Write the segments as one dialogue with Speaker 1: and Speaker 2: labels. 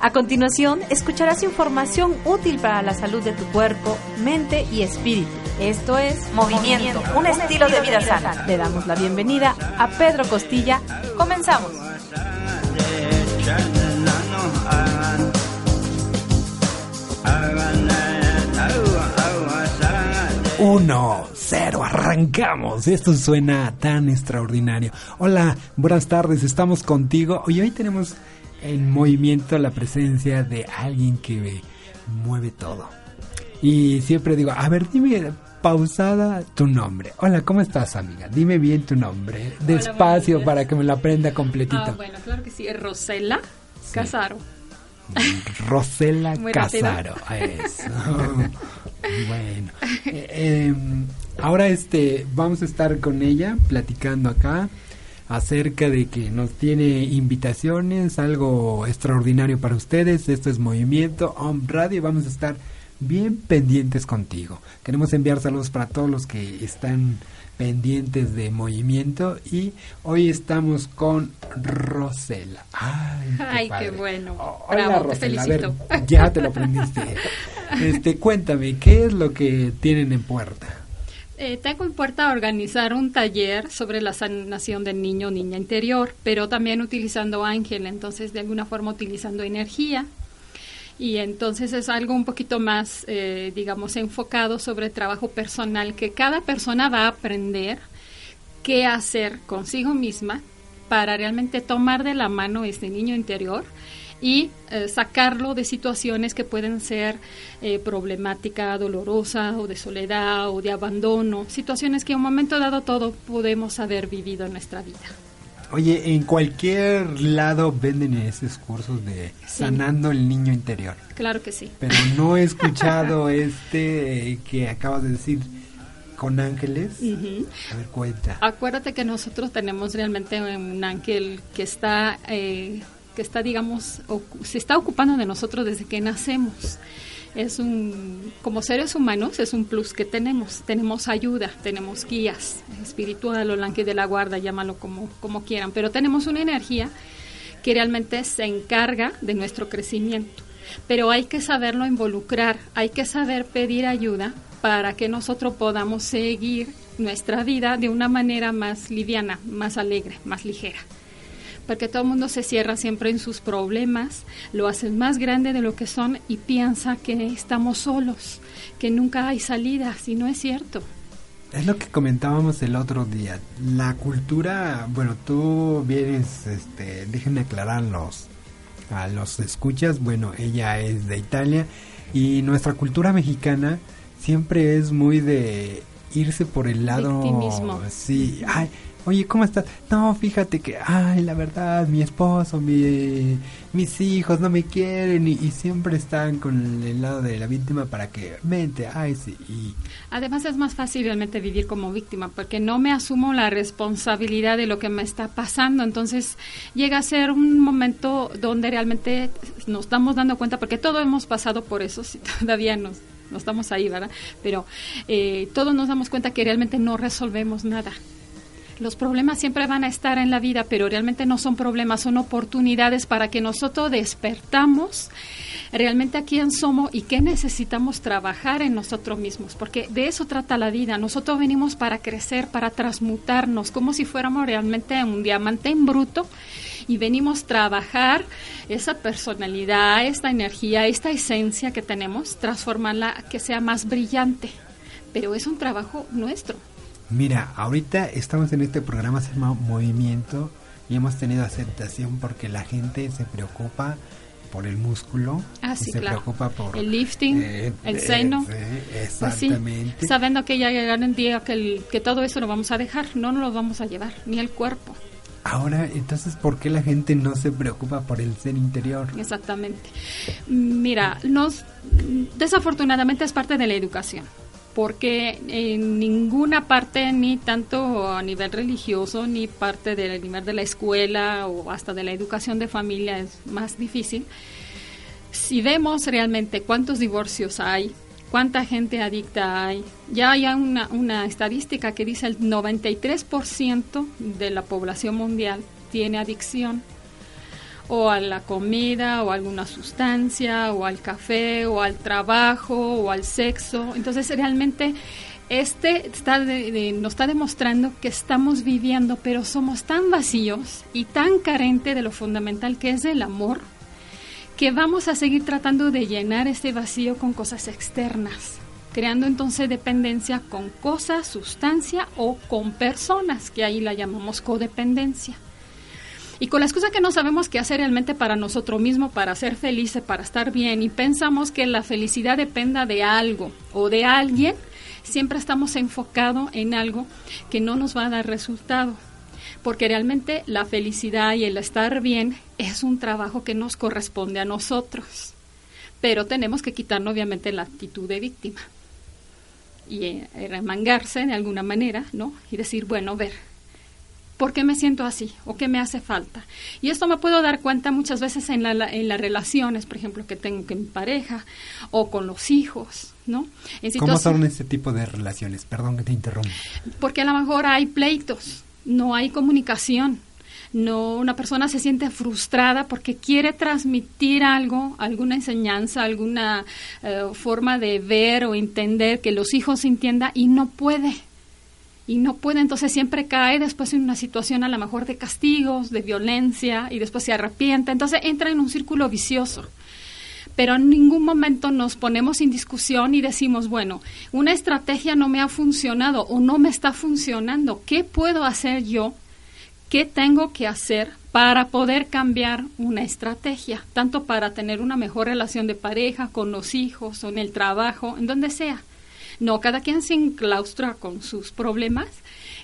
Speaker 1: a continuación, escucharás información útil para la salud de tu cuerpo, mente y espíritu. Esto es Movimiento, un estilo de vida sana. Le damos la bienvenida a Pedro Costilla. Comenzamos.
Speaker 2: Uno, cero, arrancamos. Esto suena tan extraordinario. Hola, buenas tardes, estamos contigo. Hoy hoy tenemos en movimiento la presencia de alguien que mueve todo. Y siempre digo, a ver, dime pausada tu nombre. Hola, ¿cómo estás, amiga? Dime bien tu nombre. Despacio para que me lo aprenda completito. Ah,
Speaker 3: bueno, claro que sí. Es Rosela Casaro.
Speaker 2: Rosela Casaro. Eso. bueno. Eh, em, ahora este, vamos a estar con ella platicando acá acerca de que nos tiene invitaciones, algo extraordinario para ustedes. Esto es Movimiento Home Radio y vamos a estar bien pendientes contigo. Queremos enviar saludos para todos los que están pendientes de movimiento y hoy estamos con Rosela.
Speaker 3: Ay, qué, bueno.
Speaker 2: hola Rosela, a ver, ya te lo aprendiste. Este, cuéntame, ¿qué es lo que tienen en puerta?
Speaker 3: Eh, tengo en organizar un taller sobre la sanación del niño o niña interior, pero también utilizando ángel, entonces de alguna forma utilizando energía. Y entonces es algo un poquito más, eh, digamos, enfocado sobre trabajo personal, que cada persona va a aprender qué hacer consigo misma para realmente tomar de la mano este niño interior y eh, sacarlo de situaciones que pueden ser eh, problemática, dolorosa o de soledad o de abandono, situaciones que en un momento dado todo podemos haber vivido en nuestra vida.
Speaker 2: Oye, en cualquier lado venden esos cursos de sanando el niño interior.
Speaker 3: Claro que sí.
Speaker 2: Pero no he escuchado este eh, que acabas de decir con ángeles. A ver, cuenta.
Speaker 3: Acuérdate que nosotros tenemos realmente un ángel que está eh, que está, digamos, se está ocupando de nosotros desde que nacemos. Es un, como seres humanos, es un plus que tenemos. Tenemos ayuda, tenemos guías espiritual o ángel de la guarda, llámalo como, como quieran, pero tenemos una energía que realmente se encarga de nuestro crecimiento. Pero hay que saberlo involucrar, hay que saber pedir ayuda para que nosotros podamos seguir nuestra vida de una manera más liviana, más alegre, más ligera porque todo el mundo se cierra siempre en sus problemas, lo hacen más grande de lo que son y piensa que estamos solos, que nunca hay salida, y no es cierto.
Speaker 2: Es lo que comentábamos el otro día. La cultura, bueno, tú vienes, este, déjenme aclararlos a los escuchas. Bueno, ella es de Italia y nuestra cultura mexicana siempre es muy de irse por el lado.
Speaker 3: Victimismo.
Speaker 2: Sí, ay, oye, ¿cómo estás? No, fíjate que, ay, la verdad, mi esposo, mi, mis hijos no me quieren y, siempre están con el lado de la víctima para que, mente, ay, sí. Y...
Speaker 3: Además es más fácil realmente vivir como víctima porque no me asumo la responsabilidad de lo que me está pasando. Entonces llega a ser un momento donde realmente nos estamos dando cuenta, porque todos hemos pasado por eso, si todavía nos no estamos ahí, ¿verdad? Pero eh, todos nos damos cuenta que realmente no resolvemos nada. Los problemas siempre van a estar en la vida, pero realmente no son problemas, son oportunidades para que nosotros despertamos realmente a quién somos y qué necesitamos trabajar en nosotros mismos, porque de eso trata la vida. Nosotros venimos para crecer, para transmutarnos, como si fuéramos realmente un diamante en bruto y venimos trabajar esa personalidad, esta energía, esta esencia que tenemos, transformarla que sea más brillante. Pero es un trabajo nuestro.
Speaker 2: Mira, ahorita estamos en este programa se llama Movimiento y hemos tenido aceptación porque la gente se preocupa por el músculo,
Speaker 3: ah,
Speaker 2: se preocupa por
Speaker 3: el lifting, eh, el seno,
Speaker 2: eh, exactamente,
Speaker 3: sabiendo que ya llegará un día que, que todo eso lo vamos a dejar, no nos lo vamos a llevar, ni el cuerpo.
Speaker 2: Ahora, entonces, ¿por qué la gente no se preocupa por el ser interior?
Speaker 3: Exactamente. Mira, nos, desafortunadamente es parte de la educación porque en ninguna parte, ni tanto a nivel religioso, ni parte del nivel de la escuela o hasta de la educación de familia es más difícil. Si vemos realmente cuántos divorcios hay, cuánta gente adicta hay, ya hay una, una estadística que dice el 93% de la población mundial tiene adicción o a la comida o a alguna sustancia o al café o al trabajo o al sexo. Entonces realmente este está nos está demostrando que estamos viviendo, pero somos tan vacíos y tan carentes de lo fundamental que es el amor, que vamos a seguir tratando de llenar este vacío con cosas externas, creando entonces dependencia con cosas, sustancia o con personas, que ahí la llamamos codependencia y con las cosas que no sabemos qué hacer realmente para nosotros mismos, para ser felices, para estar bien, y pensamos que la felicidad dependa de algo o de alguien, siempre estamos enfocados en algo que no nos va a dar resultado. Porque realmente la felicidad y el estar bien es un trabajo que nos corresponde a nosotros. Pero tenemos que quitarnos obviamente la actitud de víctima y eh, remangarse de alguna manera, ¿no? Y decir, bueno, ver, ¿Por qué me siento así? ¿O qué me hace falta? Y esto me puedo dar cuenta muchas veces en, la, en las relaciones, por ejemplo, que tengo con mi pareja o con los hijos, ¿no?
Speaker 2: ¿Cómo son este tipo de relaciones? Perdón que te interrumpa.
Speaker 3: Porque a lo mejor hay pleitos, no hay comunicación, no una persona se siente frustrada porque quiere transmitir algo, alguna enseñanza, alguna eh, forma de ver o entender que los hijos entiendan y no puede y no puede, entonces siempre cae después en una situación a lo mejor de castigos, de violencia y después se arrepiente, entonces entra en un círculo vicioso. Pero en ningún momento nos ponemos en discusión y decimos, bueno, una estrategia no me ha funcionado o no me está funcionando, ¿qué puedo hacer yo? ¿Qué tengo que hacer para poder cambiar una estrategia, tanto para tener una mejor relación de pareja, con los hijos o en el trabajo, en donde sea? No, cada quien se enclaustra con sus problemas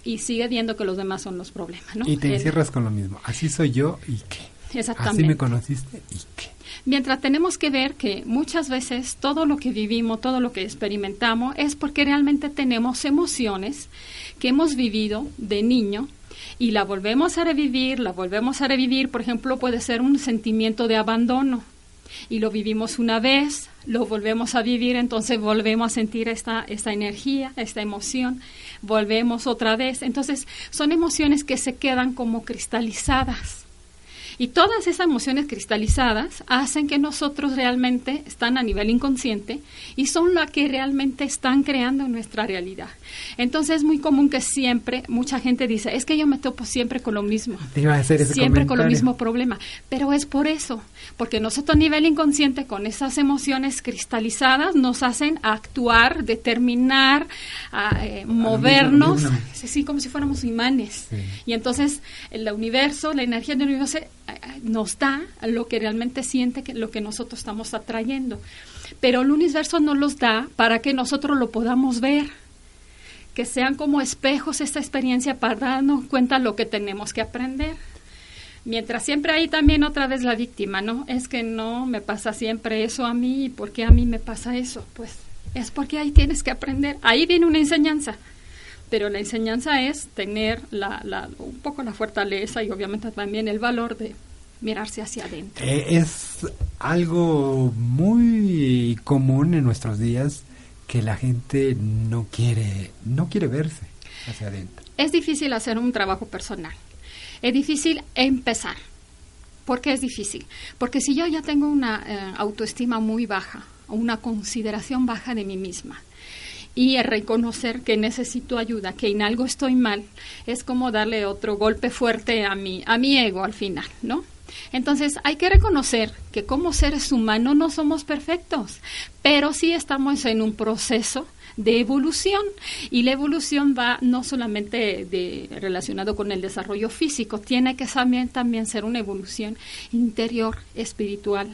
Speaker 3: y sigue viendo que los demás son los problemas, ¿no?
Speaker 2: Y te encierras con lo mismo. Así soy yo y qué.
Speaker 3: Exactamente.
Speaker 2: Así me conociste y qué.
Speaker 3: Mientras tenemos que ver que muchas veces todo lo que vivimos, todo lo que experimentamos es porque realmente tenemos emociones que hemos vivido de niño y la volvemos a revivir, la volvemos a revivir, por ejemplo, puede ser un sentimiento de abandono y lo vivimos una vez, lo volvemos a vivir, entonces volvemos a sentir esta, esta energía, esta emoción, volvemos otra vez. Entonces son emociones que se quedan como cristalizadas. Y todas esas emociones cristalizadas hacen que nosotros realmente están a nivel inconsciente y son las que realmente están creando nuestra realidad. Entonces es muy común que siempre mucha gente dice, es que yo me topo siempre con lo mismo. siempre con lo mismo problema. Pero es por eso, porque nosotros a nivel inconsciente con esas emociones cristalizadas nos hacen actuar, determinar, eh, movernos, así como si fuéramos imanes. Y entonces el universo, la energía del universo eh, nos da lo que realmente siente, que lo que nosotros estamos atrayendo. Pero el universo nos los da para que nosotros lo podamos ver que sean como espejos esta experiencia para darnos cuenta lo que tenemos que aprender. Mientras siempre hay también otra vez la víctima, ¿no? Es que no me pasa siempre eso a mí, ¿y por qué a mí me pasa eso? Pues es porque ahí tienes que aprender, ahí viene una enseñanza, pero la enseñanza es tener la, la, un poco la fortaleza y obviamente también el valor de mirarse hacia adentro.
Speaker 2: Eh, es algo muy común en nuestros días que la gente no quiere, no quiere verse hacia adentro.
Speaker 3: Es difícil hacer un trabajo personal es difícil empezar. ¿Por qué es difícil? Porque si yo ya tengo una eh, autoestima muy baja, una consideración baja de mí misma, y reconocer que necesito ayuda, que en algo estoy mal, es como darle otro golpe fuerte a mi, a mi ego al final, ¿no? Entonces hay que reconocer que como seres humanos no somos perfectos, pero sí estamos en un proceso de evolución y la evolución va no solamente de, relacionado con el desarrollo físico, tiene que también, también ser una evolución interior, espiritual.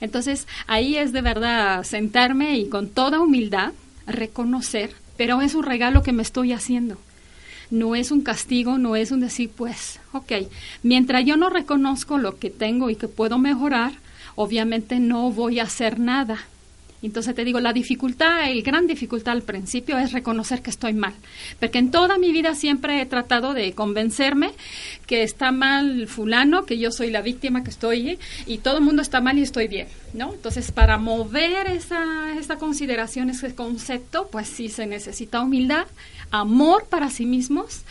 Speaker 3: Entonces ahí es de verdad sentarme y con toda humildad reconocer, pero es un regalo que me estoy haciendo no es un castigo, no es un decir, pues, ok, mientras yo no reconozco lo que tengo y que puedo mejorar, obviamente no voy a hacer nada. Entonces te digo, la dificultad, el gran dificultad al principio es reconocer que estoy mal, porque en toda mi vida siempre he tratado de convencerme que está mal fulano, que yo soy la víctima, que estoy y todo el mundo está mal y estoy bien, ¿no? Entonces para mover esa, esa consideración, ese concepto, pues sí se necesita humildad, amor para sí mismos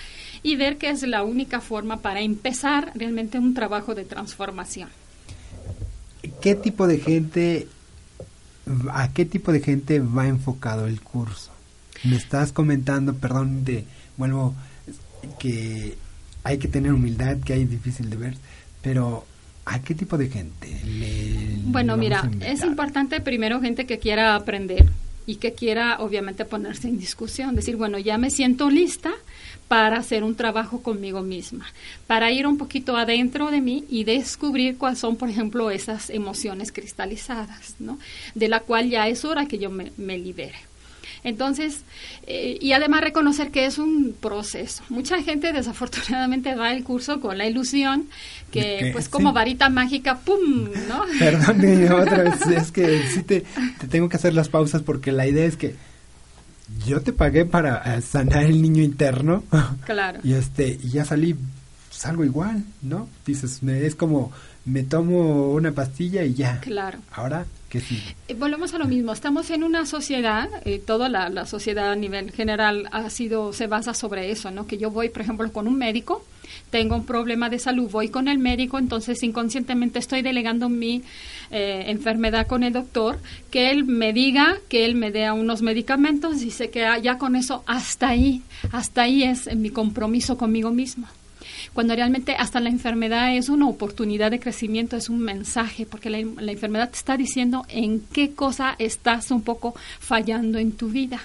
Speaker 3: y ver que es la única forma para empezar realmente un trabajo de transformación.
Speaker 2: ¿Qué tipo de gente ¿A qué tipo de gente va enfocado el curso? Me estás comentando, perdón, de, vuelvo, que hay que tener humildad, que hay difícil de ver, pero ¿a qué tipo de gente?
Speaker 3: bueno, mira, es importante primero gente que quiera aprender y que quiera obviamente ponerse en discusión, decir, bueno, ya me siento lista para hacer un trabajo conmigo misma, para ir un poquito adentro de mí y descubrir cuáles son, por ejemplo, esas emociones cristalizadas, ¿no? De la cual ya es hora que yo me, libere. Entonces, eh, y además reconocer que es un proceso. Mucha gente desafortunadamente va al curso con la ilusión que, pues como varita mágica, ¡pum! ¿no?
Speaker 2: Perdón, otra vez, es que sí te, te tengo que hacer las pausas porque la idea es que yo te pagué para eh, sanar el niño interno.
Speaker 3: Claro.
Speaker 2: y este, y ya salí, salgo igual, ¿no? Dices, es como, me tomo una pastilla y ya.
Speaker 3: Claro.
Speaker 2: Ahora, ¿qué sí
Speaker 3: eh, volvemos a lo mismo. Estamos en una sociedad, eh, toda la, la, sociedad a nivel general ha sido, se basa sobre eso, ¿no? Que yo voy, por ejemplo, con un médico tengo un problema de salud, voy con el médico, entonces inconscientemente estoy delegando mi eh, enfermedad con el doctor, que él me diga, que él me dé unos medicamentos y sé que ya con eso hasta ahí, hasta ahí es mi compromiso conmigo mismo cuando realmente hasta la enfermedad es una oportunidad de crecimiento, es un mensaje, porque la, la, enfermedad te está diciendo en qué cosa estás un poco fallando en tu vida.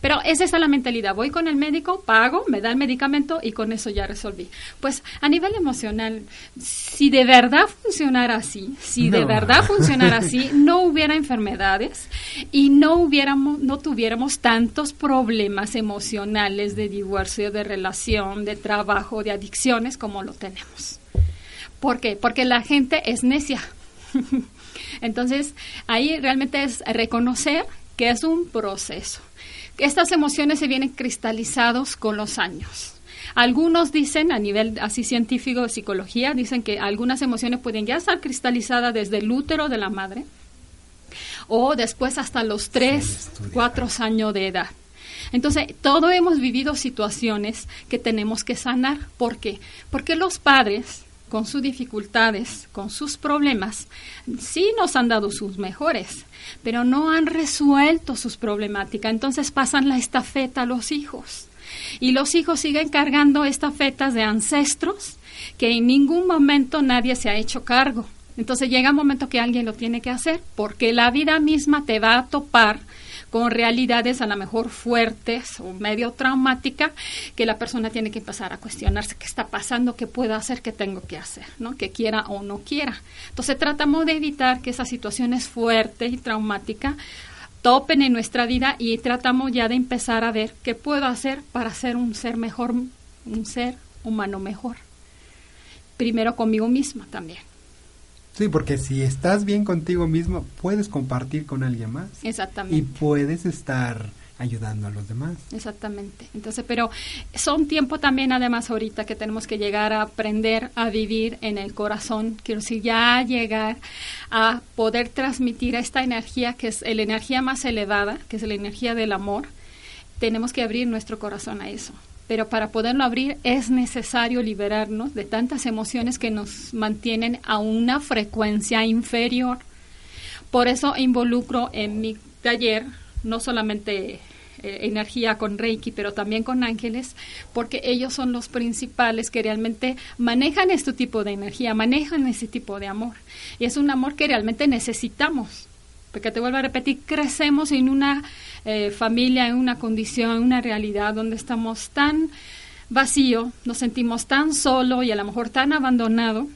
Speaker 3: Pero esa es la mentalidad. Voy con el médico, pago, me da el medicamento y con eso ya resolví. Pues a nivel emocional, si de verdad funcionara así, si de verdad funcionara así, no hubiera enfermedades y no hubiéramos, no tuviéramos tantos problemas emocionales de divorcio, de relación, de trabajo, de adicciones como lo tenemos. ¿Por qué? Porque la gente es necia. Entonces, ahí realmente es reconocer que es un proceso estas emociones se vienen cristalizados con los años. Algunos dicen, a nivel así científico de psicología, dicen que algunas emociones pueden ya estar cristalizadas desde el útero de la madre o después hasta los tres, cuatro años de edad. Entonces, todos hemos vivido situaciones que tenemos que sanar. ¿Por qué? Porque los padres, con sus dificultades, con sus problemas, sí nos han dado sus mejores, pero no han resuelto sus problemáticas. Entonces pasan la estafeta a los hijos. Y los hijos siguen cargando estafetas de ancestros que en ningún momento nadie se ha hecho cargo. Entonces llega un momento que alguien lo tiene que hacer porque la vida misma te va a topar con realidades a lo mejor fuertes o medio traumáticas que la persona tiene que empezar a cuestionarse qué está pasando, qué puedo hacer, qué tengo que hacer, ¿no? Que quiera o no quiera. Entonces tratamos de evitar que esas situaciones fuertes y traumáticas topen en nuestra vida y tratamos ya de empezar a ver qué puedo hacer para ser un ser mejor, un ser humano mejor. Primero conmigo misma también.
Speaker 2: Sí, porque si estás bien contigo mismo, puedes compartir con alguien más.
Speaker 3: Exactamente.
Speaker 2: Y puedes estar ayudando a los demás.
Speaker 3: Exactamente. Entonces, pero son tiempo también, además, ahorita que tenemos que llegar a aprender a vivir en el corazón. Quiero decir, ya llegar a poder transmitir esta energía, que es la energía más elevada, que es la energía del amor. Tenemos que abrir nuestro corazón a eso pero para poderlo abrir es necesario liberarnos de tantas emociones que nos mantienen a una frecuencia inferior. Por eso involucro en mi taller no solamente eh, energía con Reiki, pero también con ángeles, porque ellos son los principales que realmente manejan este tipo de energía, manejan ese tipo de amor. Y es un amor que realmente necesitamos porque te vuelvo a repetir, crecemos en una eh, familia, en una condición, en una realidad donde estamos tan vacío, nos sentimos tan solo y a lo mejor tan abandonado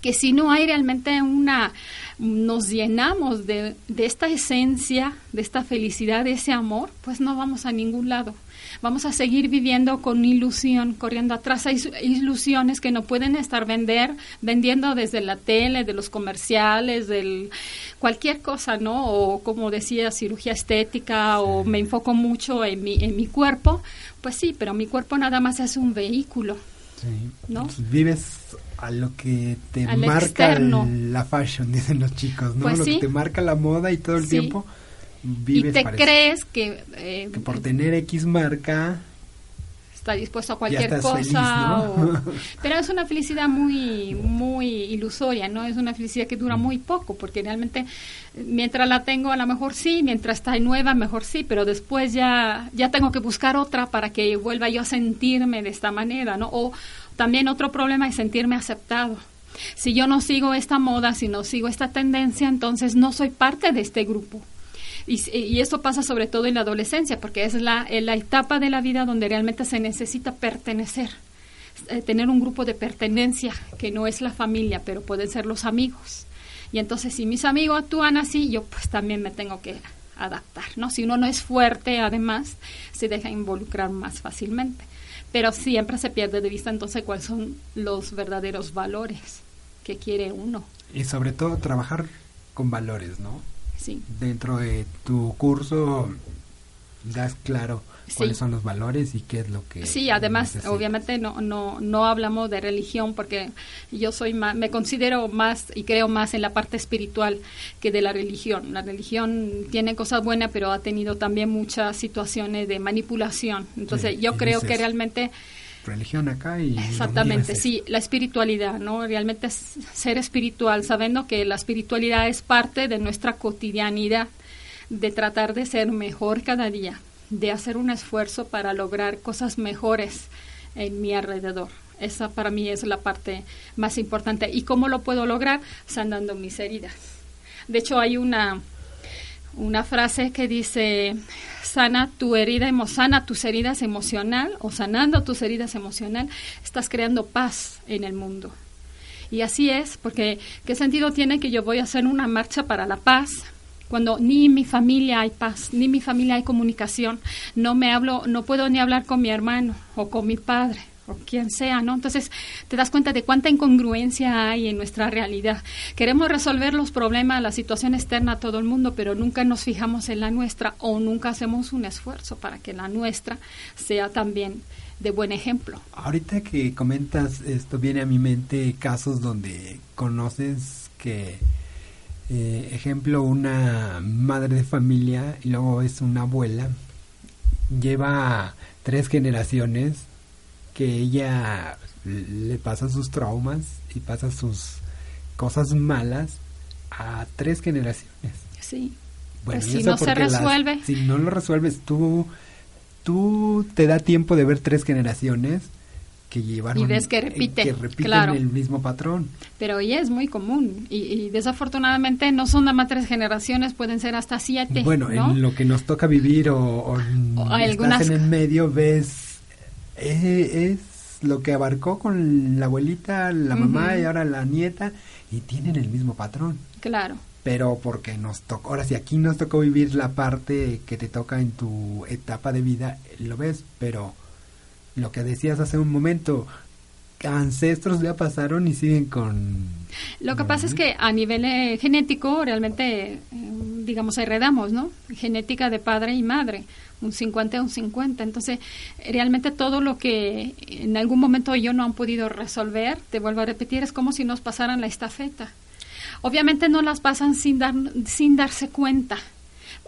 Speaker 3: que si no hay realmente una, nos llenamos de, de esta esencia, de esta felicidad, de ese amor, pues no vamos a ningún lado vamos a seguir viviendo con ilusión, corriendo atrás. Hay ilusiones que no pueden estar vender, vendiendo desde la tele, de los comerciales, del cualquier cosa, ¿no? O como decía, cirugía estética o me enfoco mucho en mi, en mi cuerpo. Pues sí, pero mi cuerpo nada más es un vehículo. Sí. ¿no?
Speaker 2: vives a lo que te marca la fashion, dicen los chicos, ¿no?
Speaker 3: Pues
Speaker 2: lo
Speaker 3: que
Speaker 2: te marca la moda y todo el tiempo
Speaker 3: y te crees que,
Speaker 2: eh, que por tener X marca
Speaker 3: está dispuesto a cualquier cosa pero es una felicidad muy muy ilusoria no es una felicidad que dura muy poco porque realmente mientras la tengo a lo mejor sí mientras está nueva mejor sí pero después ya ya tengo que buscar otra para que vuelva yo a sentirme de esta manera no o también otro problema es sentirme aceptado. Si yo no sigo esta moda si no sigo esta tendencia entonces no soy parte de este grupo y, esto pasa sobre todo en la adolescencia, porque es la, la etapa de la vida donde realmente se necesita pertenecer, eh, tener un grupo de pertenencia, que no es la familia, pero pueden ser los amigos. Y entonces si mis amigos actúan así, yo pues también me tengo que adaptar, ¿no? Si uno no es fuerte, además, se deja involucrar más fácilmente. Pero siempre se pierde de vista entonces cuáles son los verdaderos valores que quiere uno.
Speaker 2: Y sobre todo trabajar con valores, ¿no? Dentro de tu curso das claro cuáles son los valores y qué es lo que
Speaker 3: sí además obviamente no no no hablamos de religión porque yo soy más, me considero más y creo más en la parte espiritual que de la religión. La religión tiene cosas buenas pero ha tenido también muchas situaciones de manipulación. Entonces yo creo que realmente
Speaker 2: religión acá y
Speaker 3: exactamente sí la espiritualidad no realmente es ser espiritual sabiendo que la espiritualidad es parte de nuestra cotidianidad de tratar de ser mejor cada día de hacer un esfuerzo para lograr cosas mejores en mi alrededor. Esa para mí es la parte más importante. Y cómo lo puedo lograr sanando mis heridas. De hecho hay una una frase que dice sana tu herida, sana tus heridas emocional o sanando tus heridas emocional, estás creando paz en el mundo. Y así es, porque ¿qué sentido tiene que yo voy a hacer una marcha para la paz? cuando ni en mi familia hay paz, ni en mi familia hay comunicación, no me hablo, no puedo ni hablar con mi hermano o con mi padre o quien sea, ¿no? Entonces te das cuenta de cuánta incongruencia hay en nuestra realidad. Queremos resolver los problemas, la situación externa a todo el mundo, pero nunca nos fijamos en la nuestra o nunca hacemos un esfuerzo para que la nuestra sea también de buen ejemplo.
Speaker 2: Ahorita que comentas esto, viene a mi mente casos donde conoces que, eh, ejemplo, una madre de familia y luego es una abuela, lleva tres generaciones que ella le pasa sus traumas y pasa sus cosas malas a tres generaciones.
Speaker 3: Sí. Bueno, pues si no se resuelve.
Speaker 2: si no lo resuelves tú, tú te da tiempo de ver tres generaciones que llevaron
Speaker 3: y ves que repite,
Speaker 2: que repiten el mismo patrón.
Speaker 3: Pero hoy es muy común y, desafortunadamente no son nada más tres generaciones, pueden ser hasta siete.
Speaker 2: Bueno, en lo que nos toca vivir o, o, estás en el medio ves es, lo que abarcó con la abuelita, la mamá y ahora la nieta, y tienen el mismo patrón.
Speaker 3: Claro.
Speaker 2: Pero porque nos tocó, ahora si aquí nos tocó vivir la parte que te toca en tu etapa de vida, lo ves, pero lo que decías hace un momento, ancestros ya pasaron y siguen con...
Speaker 3: Lo que pasa es que a nivel eh, genético realmente, eh, digamos, heredamos, ¿no? Genética de padre y madre un 50 a un 50. Entonces, realmente todo lo que en algún momento yo no han podido resolver, te vuelvo a repetir, es como si nos pasaran la estafeta. Obviamente no las pasan sin, dar, sin darse cuenta.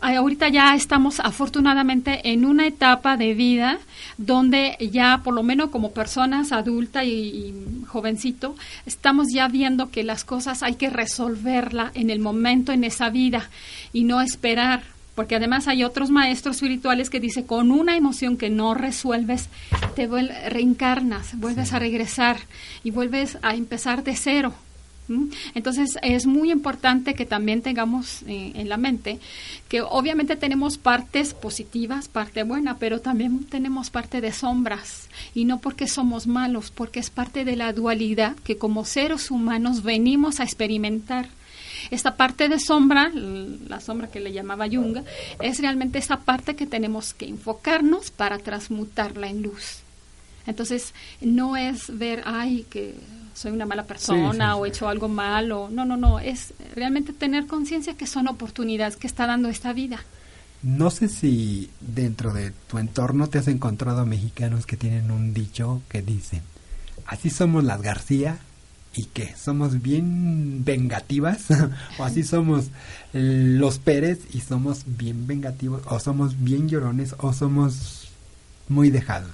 Speaker 3: Ahorita ya estamos afortunadamente en una etapa de vida donde ya por lo menos como personas adulta y, y jovencito estamos ya viendo que las cosas hay que resolverla en el momento en esa vida y no esperar porque además hay otros maestros espirituales que dice con una emoción que no resuelves te reencarnas, vuelves a regresar y vuelves a empezar de cero. Entonces es muy importante que también tengamos eh, en la mente que obviamente tenemos partes positivas, parte buena, pero también tenemos parte de sombras y no porque somos malos, porque es parte de la dualidad que como seres humanos venimos a experimentar. Esta parte de sombra, la sombra que le llamaba Jung, es realmente esa parte que tenemos que enfocarnos para transmutarla en luz. Entonces, no es ver, ay, que soy una mala persona o he hecho algo malo. No, no, no. Es realmente tener conciencia que son oportunidades que está dando esta vida.
Speaker 2: No sé si dentro de tu entorno te has encontrado mexicanos que tienen un dicho que dicen, así somos las García y que somos bien vengativas o así somos los Pérez y somos bien vengativos o somos bien llorones o somos muy dejados.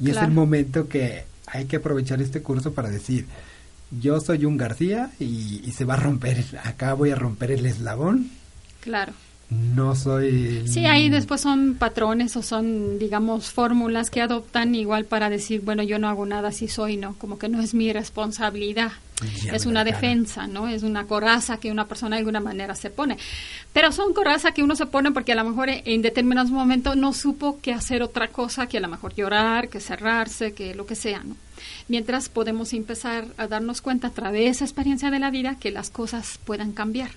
Speaker 2: Y es el momento que hay que aprovechar este curso para decir, yo soy un García y, se va a romper, acá voy a romper el eslabón.
Speaker 3: Claro.
Speaker 2: No soy...
Speaker 3: Sí, ahí después son patrones o son, digamos, fórmulas que adoptan igual para decir, bueno, yo no hago nada si soy, ¿no? Como que no es mi responsabilidad. es una defensa, ¿no? Es una coraza que una persona de alguna manera se pone. Pero son corazas que uno se pone porque a lo mejor en determinados momentos no supo que hacer otra cosa que a lo mejor llorar, que cerrarse, que lo que sea, ¿no? Mientras podemos empezar a darnos cuenta a través de esa experiencia de la vida que las cosas puedan cambiar.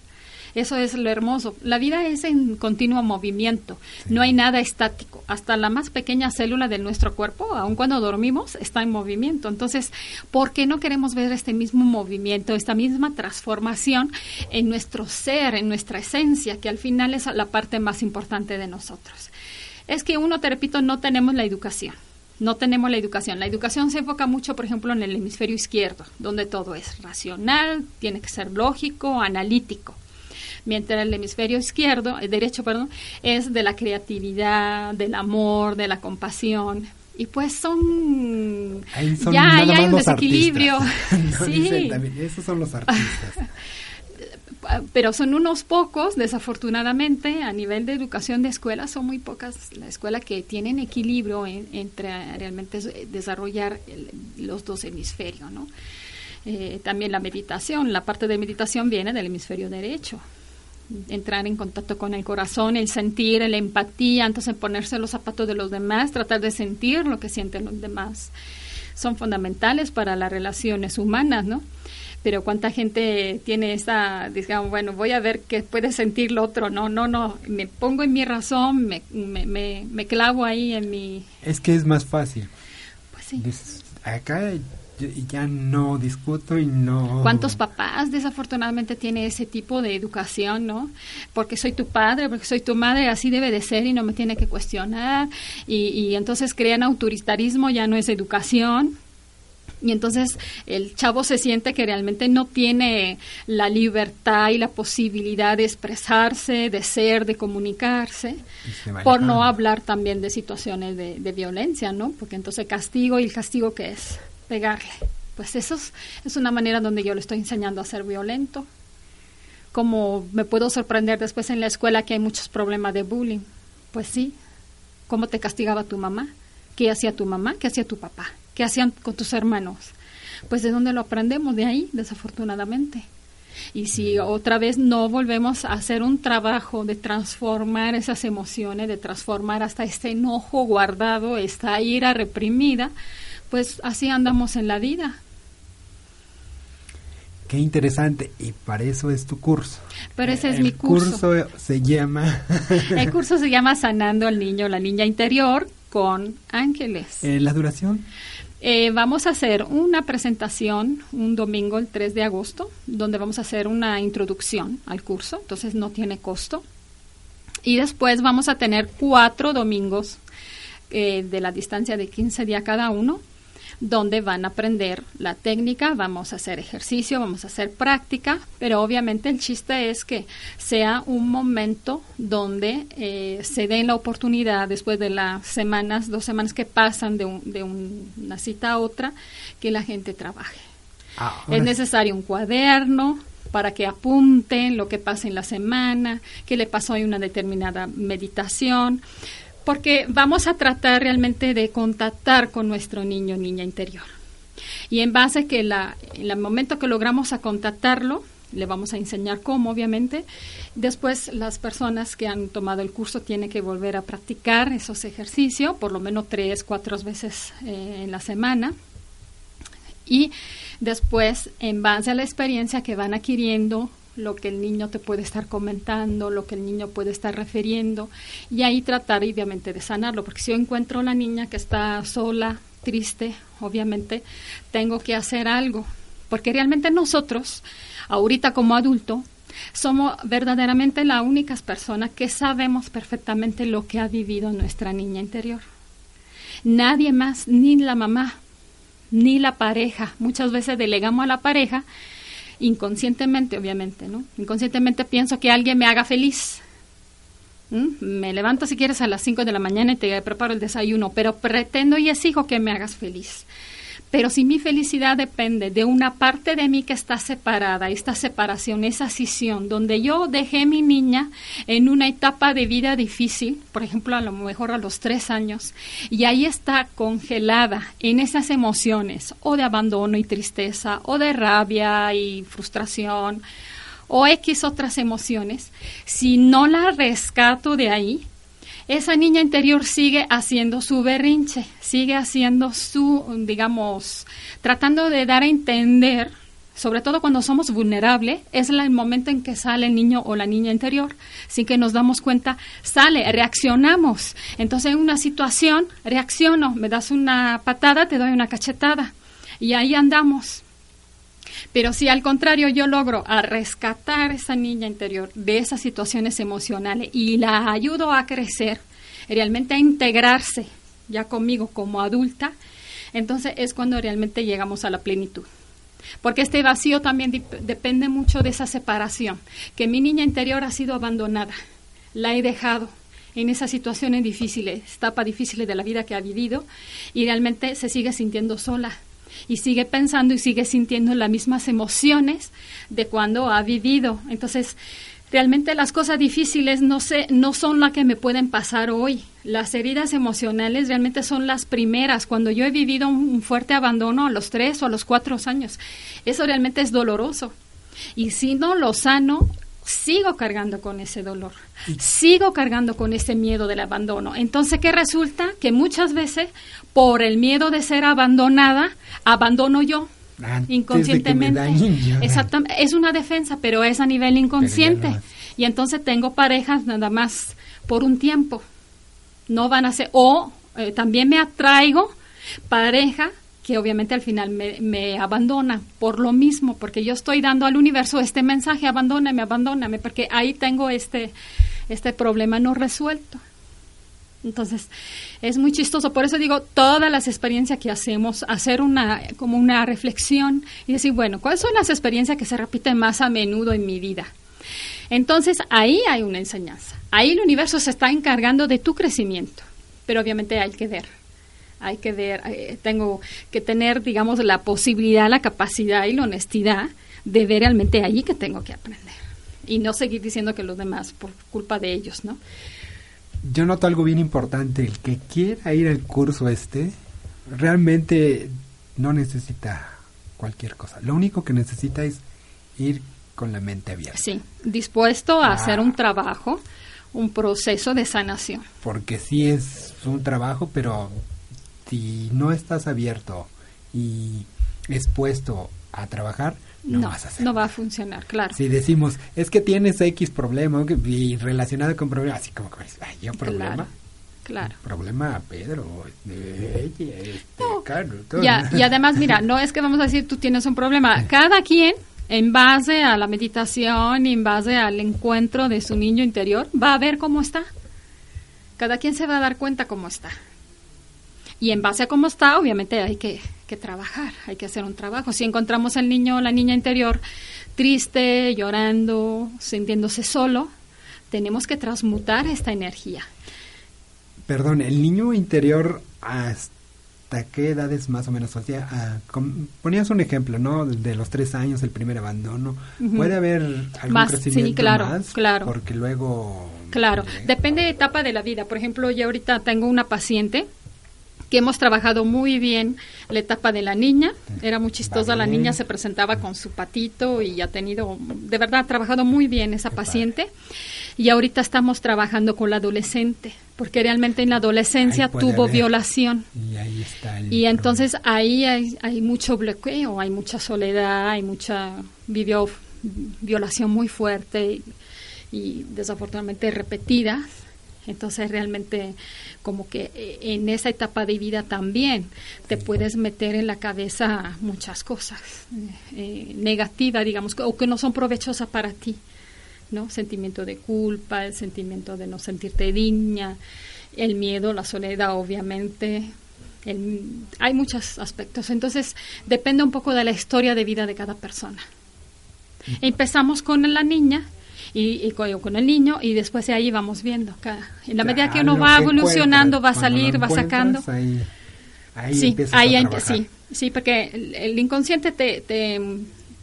Speaker 3: Eso es lo hermoso. La vida es en continuo movimiento. No hay nada estático. Hasta la más pequeña célula de nuestro cuerpo, aun cuando dormimos, está en movimiento. Entonces, ¿por qué no queremos ver este mismo movimiento, esta misma transformación en nuestro ser, en nuestra esencia, que al final es la parte más importante de nosotros? Es que uno, te repito, no tenemos la educación no tenemos la educación. La educación se enfoca mucho, por ejemplo, en el hemisferio izquierdo, donde todo es racional, tiene que ser lógico, analítico mientras el hemisferio izquierdo, el derecho, perdón, es de la creatividad, del amor, de la compasión. Y pues son, ya, hay un desequilibrio.
Speaker 2: sí. esos son los artistas.
Speaker 3: pero son unos pocos, desafortunadamente, a nivel de educación de escuela, son muy pocas las escuelas que tienen equilibrio entre realmente desarrollar los dos hemisferios, ¿no? Eh, también la meditación, la parte de meditación viene del hemisferio derecho, entrar en contacto con el corazón, el sentir, la empatía, entonces ponerse los zapatos de los demás, tratar de sentir lo que sienten los demás. Son fundamentales para las relaciones humanas, ¿no? Pero cuánta gente tiene esta, digamos, bueno, voy a ver qué puede sentir lo otro, no, no, no, me pongo en mi razón, me, me, me, clavo ahí en mi...
Speaker 2: Es que es más fácil.
Speaker 3: Pues sí.
Speaker 2: acá ya no discuto y no...
Speaker 3: ¿Cuántos papás desafortunadamente tienen ese tipo de educación, no? Porque soy tu padre, porque soy tu madre, así debe de ser y no me tiene que cuestionar. Y, y entonces crean autoritarismo, ya no es educación. Y entonces el chavo se siente que realmente no tiene la libertad y la posibilidad de expresarse, de ser, de comunicarse, por no hablar también de situaciones de, de, violencia, ¿no? Porque entonces castigo y el castigo qué es pegarle. Pues eso es, una manera donde yo le estoy enseñando a ser violento. Como me puedo sorprender después en la escuela que hay muchos problemas de bullying. Pues sí. ¿Cómo te castigaba tu mamá? ¿Qué hacía tu mamá? ¿Qué hacía tu papá? ¿Qué hacían con tus hermanos? Pues de dónde lo aprendemos, de ahí, desafortunadamente. Y si otra vez no volvemos a hacer un trabajo de transformar esas emociones, de transformar hasta este enojo guardado, esta ira reprimida, pues así andamos en la vida.
Speaker 2: Qué interesante, y para eso es tu curso.
Speaker 3: Pero ese es mi curso.
Speaker 2: El curso se llama...
Speaker 3: El curso se llama Sanando al Niño, la Niña Interior con Ángeles.
Speaker 2: Eh, ¿La duración?
Speaker 3: Eh, vamos a hacer una presentación un domingo, el 3 de agosto, donde vamos a hacer una introducción al curso, entonces no tiene costo. Y después vamos a tener cuatro domingos eh, de la distancia de 15 días cada uno, donde van a aprender la técnica, vamos a hacer ejercicio, vamos a hacer práctica, pero obviamente el chiste es que sea un momento donde eh, se den la oportunidad después de las semanas, dos semanas que pasan de, de una cita a otra, que la gente trabaje. Ah, es necesario un cuaderno, para que apunten lo que pasa en la semana, qué le pasó en una determinada meditación porque vamos a tratar realmente de contactar con nuestro niño niña interior. Y en base que la, en el momento que logramos a contactarlo, le vamos a enseñar cómo, obviamente. Después, las personas que han tomado el curso tienen que volver a practicar esos ejercicios, por lo menos tres, cuatro veces eh, en la semana. Y después, en base a la experiencia que van adquiriendo, lo que el niño te puede estar comentando, lo que el niño puede estar refiriendo, y ahí tratar obviamente de sanarlo, porque si yo encuentro a la niña que está sola, triste, obviamente tengo que hacer algo, porque realmente nosotros ahorita como adulto, somos verdaderamente las únicas personas que sabemos perfectamente lo que ha vivido nuestra niña interior. Nadie más, ni la mamá, ni la pareja. Muchas veces delegamos a la pareja inconscientemente, obviamente, ¿no? Inconscientemente pienso que alguien me haga feliz. ¿Mm? Me levanto si quieres a las 5 de la mañana y te preparo el desayuno, pero pretendo y exijo que me hagas feliz. Pero si mi felicidad depende de una parte de mí que está separada, esta separación, esa cisión, donde yo dejé mi niña en una etapa de vida difícil, por ejemplo, a lo mejor a los tres años, y ahí está congelada en esas emociones, o de abandono y tristeza, o de rabia y frustración, o X otras emociones, si no la rescato de ahí, esa niña interior sigue haciendo su berrinche, sigue haciendo su, digamos, tratando de dar a entender, sobre todo cuando somos vulnerables, es el momento en que sale el niño o la niña interior, sin que nos damos cuenta, sale, reaccionamos. Entonces en una situación, reacciono, me das una patada, te doy una cachetada. Y ahí andamos. Pero si al contrario yo logro a rescatar esa niña interior de esas situaciones emocionales y la ayudo a crecer, realmente a integrarse ya conmigo como adulta, entonces es cuando realmente llegamos a la plenitud. Porque este vacío también depende mucho de esa separación, que mi niña interior ha sido abandonada, la he dejado en esas situaciones difíciles, etapas difíciles de la vida que ha vivido, y realmente se sigue sintiendo sola, y sigue pensando y sigue sintiendo las mismas emociones de cuando ha vivido. Entonces, realmente las cosas difíciles no, sé, no son las que me pueden pasar hoy. Las heridas emocionales realmente son las primeras, cuando yo he vivido un, fuerte abandono a los tres o a los cuatro años. Eso realmente es doloroso. Y si no lo sano, sigo cargando con ese dolor, sigo cargando con ese miedo del abandono. Entonces, ¿qué resulta? Que muchas veces, por el miedo de ser abandonada, abandono yo. inconscientemente. Exactamente. Es una defensa, pero es a nivel inconsciente. Y entonces tengo parejas nada más por un tiempo. No van a ser. O eh, también me atraigo pareja que obviamente al final me, me, abandona por lo mismo, porque yo estoy dando al universo este mensaje, abandóname, abandóname, porque ahí tengo este, este problema no resuelto. Entonces, es muy chistoso, por eso digo, todas las experiencias que hacemos, hacer una, como una reflexión y decir, bueno, ¿cuáles son las experiencias que se repiten más a menudo en mi vida? Entonces, ahí hay una enseñanza. Ahí el universo se está encargando de tu crecimiento, pero obviamente hay que ver hay que ver, eh, tengo que tener, digamos, la posibilidad, la capacidad y la honestidad de ver realmente allí que tengo que aprender y no seguir diciendo que los demás por culpa de ellos, ¿no?
Speaker 2: Yo noto algo bien importante, el que quiera ir al curso este realmente no necesita cualquier cosa. Lo único que necesita es ir con la mente abierta.
Speaker 3: Sí, dispuesto a hacer un trabajo, un proceso de sanación.
Speaker 2: Porque sí es un trabajo, pero si no estás abierto y expuesto a trabajar, no, vas a hacer.
Speaker 3: No va a funcionar, claro.
Speaker 2: Si decimos, es que tienes X problema y relacionado con problemas, así como que, ay, yo problema.
Speaker 3: Claro.
Speaker 2: Problema Pedro, este,
Speaker 3: Ya, y además, mira, no es que vamos a decir tú tienes un problema. Cada quien, en base a la meditación y en base al encuentro de su niño interior, va a ver cómo está. Cada quien se va a dar cuenta cómo está. Y en base a cómo está, obviamente hay que, trabajar, hay que hacer un trabajo. Si encontramos al niño o la niña interior triste, llorando, sintiéndose solo, tenemos que transmutar esta energía.
Speaker 2: Perdón, el niño interior hasta qué edades más o menos, o sea, ponías un ejemplo, ¿no? De los tres años, el primer abandono, puede haber algún más, crecimiento sí,
Speaker 3: claro,
Speaker 2: más,
Speaker 3: claro.
Speaker 2: porque luego.
Speaker 3: Claro, depende de etapa de la vida. Por ejemplo, yo ahorita tengo una paciente que hemos trabajado muy bien la etapa de la niña. Era muy chistosa, la niña se presentaba con su patito y ha tenido, de verdad, ha trabajado muy bien esa paciente. Y ahorita estamos trabajando con la adolescente, porque realmente en la adolescencia tuvo violación.
Speaker 2: Y ahí está
Speaker 3: Y entonces ahí hay, hay, mucho bloqueo, hay mucha soledad, hay mucha, vivió violación muy fuerte y, y desafortunadamente repetida. Entonces realmente como que eh, en esa etapa de vida también te puedes meter en la cabeza muchas cosas eh, negativas, digamos, o que no son provechosas para ti, ¿no? Sentimiento de culpa, el sentimiento de no sentirte digna, el miedo, la soledad, obviamente. hay muchos aspectos. Entonces, depende un poco de la historia de vida de cada persona. Empezamos con la niña, y, con, el niño y después de ahí vamos viendo. en la medida que uno va evolucionando, va a salir, va sacando.
Speaker 2: Ahí, ahí
Speaker 3: sí, ahí sí, sí, porque el, inconsciente te, te,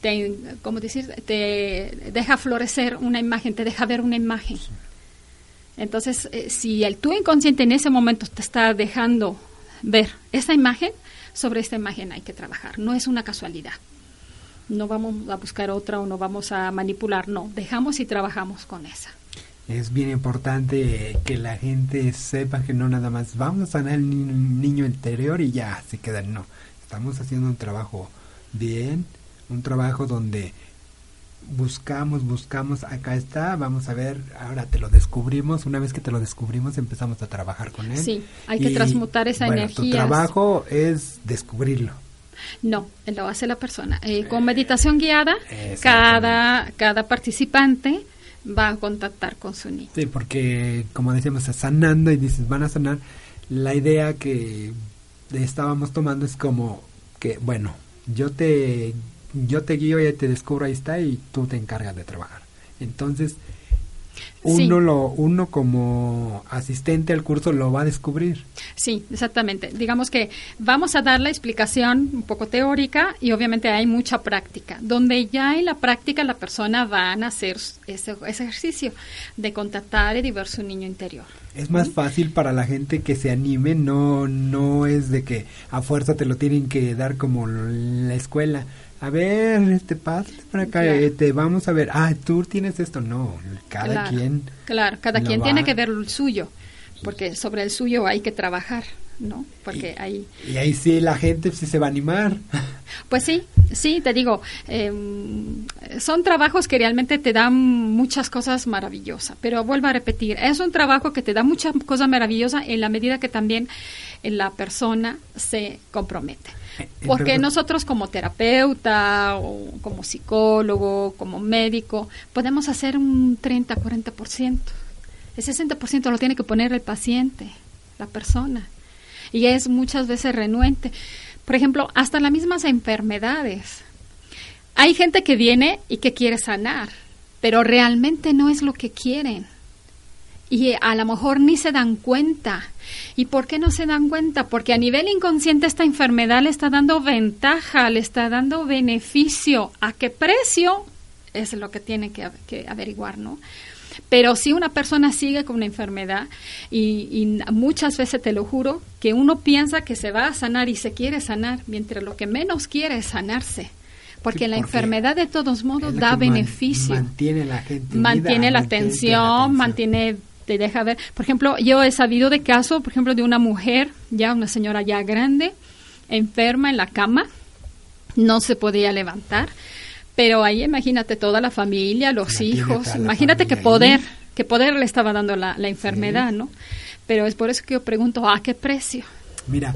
Speaker 3: te, ¿cómo decir? Te deja florecer una imagen, te deja ver una imagen. Entonces, eh, si el tu inconsciente en ese momento te está dejando ver esa imagen, sobre esta imagen hay que trabajar. No es una casualidad no vamos a buscar otra o no vamos a manipular, no, dejamos y trabajamos con esa.
Speaker 2: Es bien importante que la gente sepa que no nada más vamos a sanar el niño interior y ya se quedan, no, estamos haciendo un trabajo bien, un trabajo donde buscamos, buscamos, acá está, vamos a ver, ahora te lo descubrimos, una vez que te lo descubrimos empezamos a trabajar con él.
Speaker 3: Sí, hay que transmutar esa bueno, energía.
Speaker 2: Tu trabajo es descubrirlo
Speaker 3: no, lo hace la persona. Eh, con meditación guiada, cada, cada participante va a contactar con su niño.
Speaker 2: Sí, porque como decíamos, sanando y dices, van a sanar. La idea que estábamos tomando es como que, bueno, yo te, yo te guío y te descubro, ahí está, y tú te encargas de trabajar. Entonces, uno lo uno como asistente al curso lo va a descubrir.
Speaker 3: Sí, exactamente. Digamos que vamos a dar la explicación un poco teórica y obviamente hay mucha práctica. Donde ya en la práctica la persona va a hacer ese, ejercicio de contactar y de ver su niño interior.
Speaker 2: Es más fácil para la gente que se anime, no no es de que a fuerza te lo tienen que dar como la escuela a ver, este para acá, eh, te vamos a ver, ah, tú tienes esto, no, cada quien.
Speaker 3: Claro, cada quien tiene que ver el suyo, porque sobre el suyo hay que trabajar, ¿no? Porque
Speaker 2: y,
Speaker 3: ahí...
Speaker 2: Y ahí sí la gente sí se va a animar.
Speaker 3: Pues sí, sí, te digo, em, son trabajos que realmente te dan muchas cosas maravillosas, pero vuelvo a repetir, es un trabajo que te da muchas cosas maravillosas en la medida que también la persona se compromete. Eh, Porque nosotros como terapeuta o como psicólogo, como médico, podemos hacer un 30, 40%. El 60% lo tiene que poner el paciente, la persona. Y es muchas veces renuente. Por ejemplo, hasta las mismas enfermedades. Hay gente que viene y que quiere sanar, pero realmente no es lo que quieren y a lo mejor ni se dan cuenta. ¿Y por qué no se dan cuenta? Porque a nivel inconsciente esta enfermedad le está dando ventaja, le está dando beneficio. ¿A qué precio? Es lo que tiene que, averiguar, ¿no? Pero si una persona sigue con una enfermedad y, y, muchas veces te lo juro que uno piensa que se va a sanar y se quiere sanar, mientras lo que menos quiere es sanarse. Porque la enfermedad de todos modos da beneficio.
Speaker 2: mantiene la gente.
Speaker 3: Mantiene la atención, mantiene te deja ver. Por ejemplo, yo he sabido de caso, por ejemplo, de una mujer, ya una señora ya grande, enferma en la cama, no se podía levantar, pero ahí imagínate toda la familia, los hijos, imagínate qué poder, qué poder le estaba dando la, enfermedad, ¿no? Pero es por eso que yo pregunto, ¿a qué precio?
Speaker 2: Mira,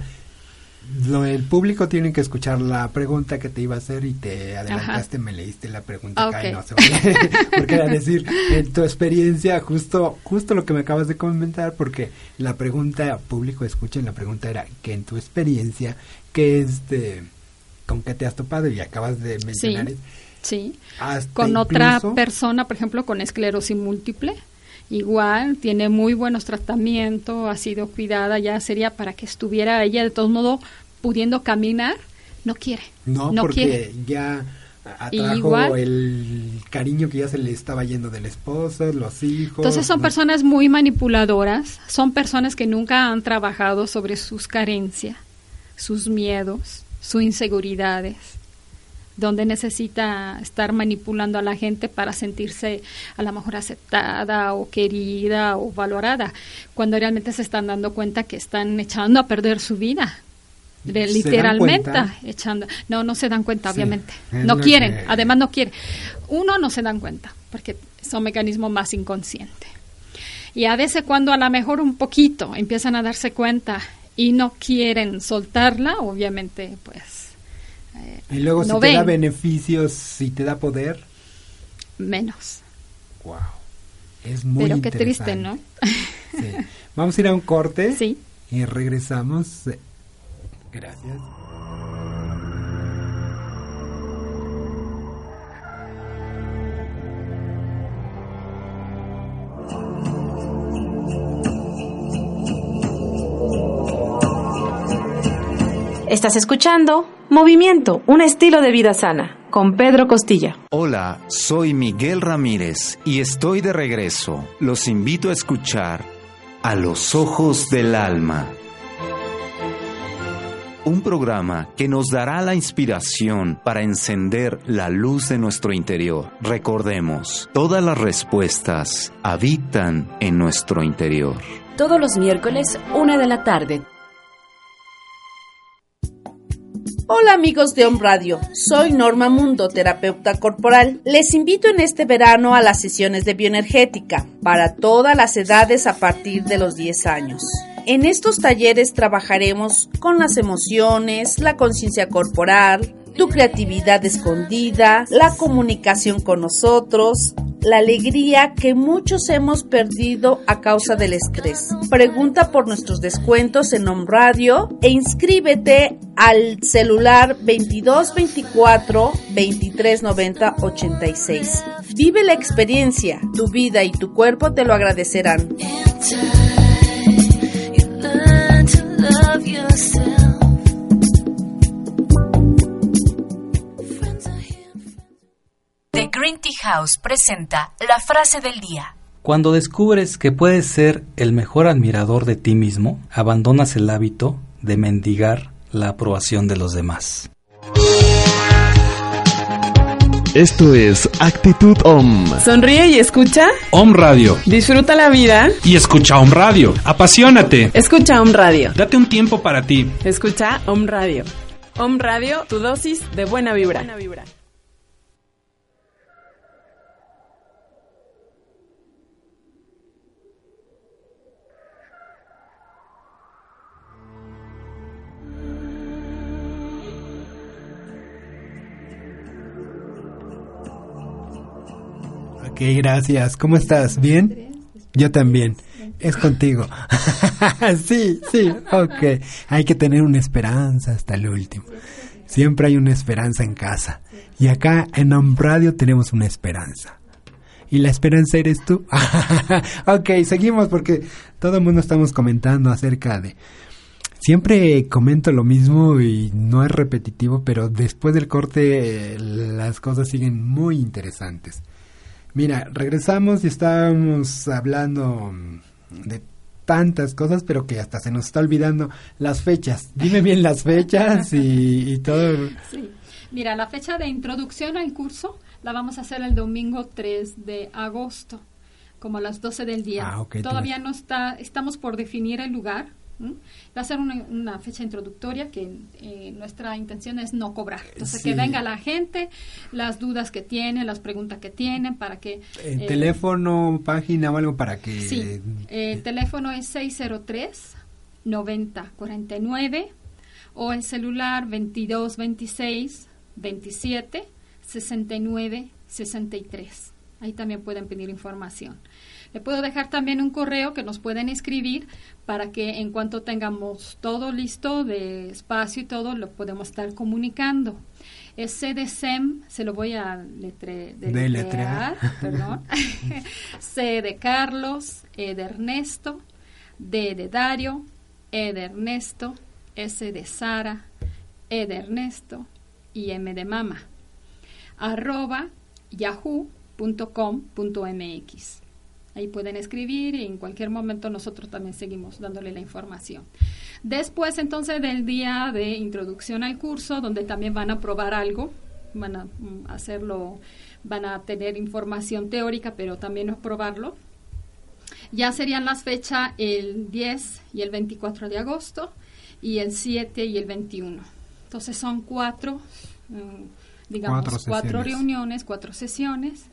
Speaker 2: lo, el público tiene que escuchar la pregunta que te iba a hacer y te adelantaste, me leíste la pregunta acá y no se porque era decir, en tu experiencia, justo justo lo que me acabas de comentar, porque la pregunta, público escuchen, la pregunta era que en tu experiencia, ¿qué este, con qué te has topado? Y acabas de mencionar.
Speaker 3: Sí, con otra persona, por ejemplo, con esclerosis múltiple, igual tiene muy buenos tratamientos, ha sido cuidada, ya sería para que estuviera ella de todos modos pudiendo caminar, no quiere.
Speaker 2: No, porque ya atrajo igual, el cariño que ya se le estaba yendo del esposo, los hijos.
Speaker 3: Entonces son personas muy manipuladoras, son personas que nunca han trabajado sobre sus carencias, sus miedos, sus inseguridades, donde necesita estar manipulando a la gente para sentirse a lo mejor aceptada o querida o valorada, cuando realmente se están dando cuenta que están echando a perder su vida literalmente echando. No, no se dan cuenta, obviamente. No quieren, además no quieren. Uno, no se dan cuenta, porque son mecanismos más inconscientes. Y a veces cuando a lo mejor un poquito empiezan a darse cuenta y no quieren soltarla, obviamente, pues...
Speaker 2: Y luego si te da beneficios, si te da poder.
Speaker 3: Menos.
Speaker 2: Wow. Es muy
Speaker 3: Pero qué triste, ¿no?
Speaker 2: sí. Vamos a ir a un corte.
Speaker 3: Sí.
Speaker 2: Y regresamos Gracias.
Speaker 1: Estás escuchando Movimiento, un estilo de vida sana, con Pedro Costilla.
Speaker 4: Hola, soy Miguel Ramírez y estoy de regreso. Los invito a escuchar A los Ojos del Alma un programa que nos dará la inspiración para encender la luz de nuestro interior. Recordemos, todas las respuestas habitan en nuestro interior.
Speaker 1: Todos los miércoles, una de la tarde.
Speaker 5: Hola amigos de Home Radio, soy Norma Mundo, terapeuta corporal. Les invito en este verano a las sesiones de bioenergética para todas las edades a partir de los 10 años. En estos talleres trabajaremos con las emociones, la conciencia corporal, tu creatividad escondida, la comunicación con nosotros, la alegría que muchos hemos perdido a causa del estrés. Pregunta por nuestros descuentos en Home Radio e inscríbete al celular 2224 2390 86. Vive la experiencia, tu vida y tu cuerpo te lo agradecerán.
Speaker 1: Green Tea House presenta la frase del día.
Speaker 6: Cuando descubres que puedes ser el mejor admirador de ti mismo, abandonas el hábito de mendigar la aprobación de los demás.
Speaker 7: Esto es Actitud OM.
Speaker 8: Sonríe y escucha.
Speaker 7: OM Radio.
Speaker 8: Disfruta la vida.
Speaker 7: Y escucha OM Radio. Apasionate.
Speaker 8: Escucha OM Radio.
Speaker 7: Date un tiempo para ti.
Speaker 8: Escucha OM Radio. OM Radio, tu dosis de buena vibra. Buena vibra.
Speaker 2: Ok, gracias. ¿Cómo estás? ¿Bien? Yo también. Es contigo. sí, sí, ok. Hay que tener una esperanza hasta el último. Siempre hay una esperanza en casa. Y acá en Home Radio tenemos una esperanza. ¿Y la esperanza eres tú? ok, seguimos porque todo el mundo estamos comentando acerca de... Siempre comento lo mismo y no es repetitivo, pero después del corte las cosas siguen muy interesantes. Mira, regresamos y estábamos hablando de tantas cosas, pero que hasta se nos está olvidando las fechas. Dime bien las fechas y, todo.
Speaker 3: Sí. Mira, la fecha de introducción al curso la vamos a hacer el domingo 3 de agosto, como a las 12 del día. Ah, Todavía no está, estamos por definir el lugar, Va a ser una, fecha introductoria que eh, nuestra intención es no cobrar. Entonces, que venga la gente, las dudas que tienen, las preguntas que tienen, para que...
Speaker 2: Eh, teléfono, página o algo para que...
Speaker 3: Sí, el teléfono es 603 9049 o el celular 2226 27 69 63. Ahí también pueden pedir información. Le puedo dejar también un correo que nos pueden escribir para que en cuanto tengamos todo listo de espacio y todo, lo podemos estar comunicando. Es CDSEM, se lo voy a letre, deletrear, perdón. C de Carlos, E de Ernesto, D de Dario, E de Ernesto, S de Sara, E de Ernesto y M de Mama arroba yahoo.com.mx. Ahí pueden escribir y en cualquier momento nosotros también seguimos dándole la información. Después entonces del día de introducción al curso, donde también van a probar algo, van a mm, hacerlo, van a tener información teórica, pero también probarlo. Ya serían las fechas el 10 y el 24 de agosto y el 7 y el 21. Entonces son cuatro, mm, digamos, cuatro, reuniones, cuatro sesiones.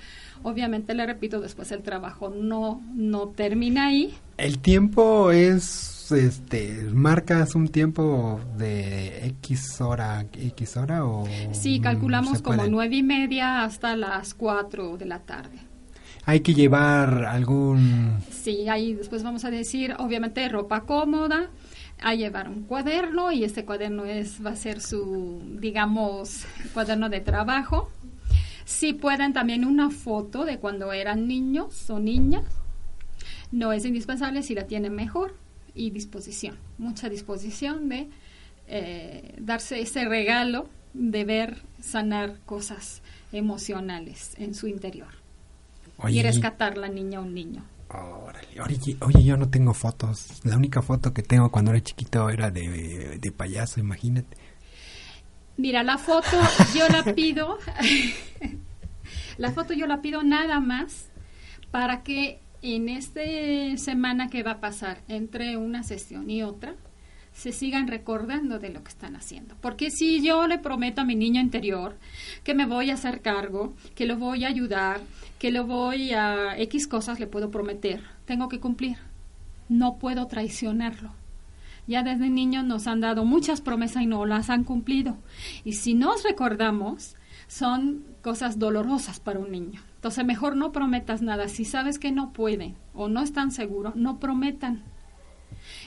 Speaker 3: Obviamente, le repito, después el trabajo no, no termina ahí.
Speaker 2: El tiempo es, este, marcas un tiempo de X hora, X hora o...
Speaker 3: Sí, calculamos como nueve y media hasta las cuatro de la tarde.
Speaker 2: Hay que llevar algún...
Speaker 3: Sí, ahí después vamos a decir, obviamente, ropa cómoda, a llevar un cuaderno y este cuaderno es va a ser su digamos cuaderno de trabajo si pueden también una foto de cuando eran niños o niñas. No es indispensable si la tienen mejor. Y disposición, mucha disposición de eh, darse ese regalo de ver sanar cosas emocionales en su interior. y rescatar la niña o un niño.
Speaker 2: Oye, oye, yo no tengo fotos. La única foto que tengo cuando era chiquito era de, de payaso, imagínate.
Speaker 3: Mira, la foto yo la pido, la foto yo la pido nada más para que en esta semana que va a pasar entre una sesión y otra, se sigan recordando de lo que están haciendo. Porque si yo le prometo a mi niño interior que me voy a hacer cargo, que lo voy a ayudar, que lo voy a X cosas le puedo prometer, tengo que cumplir. No puedo traicionarlo. Ya desde niños nos han dado muchas promesas y no las han cumplido. Y si nos recordamos, son cosas dolorosas para un niño. Entonces, mejor no prometas nada. Si sabes que no pueden o no están seguros, no prometan.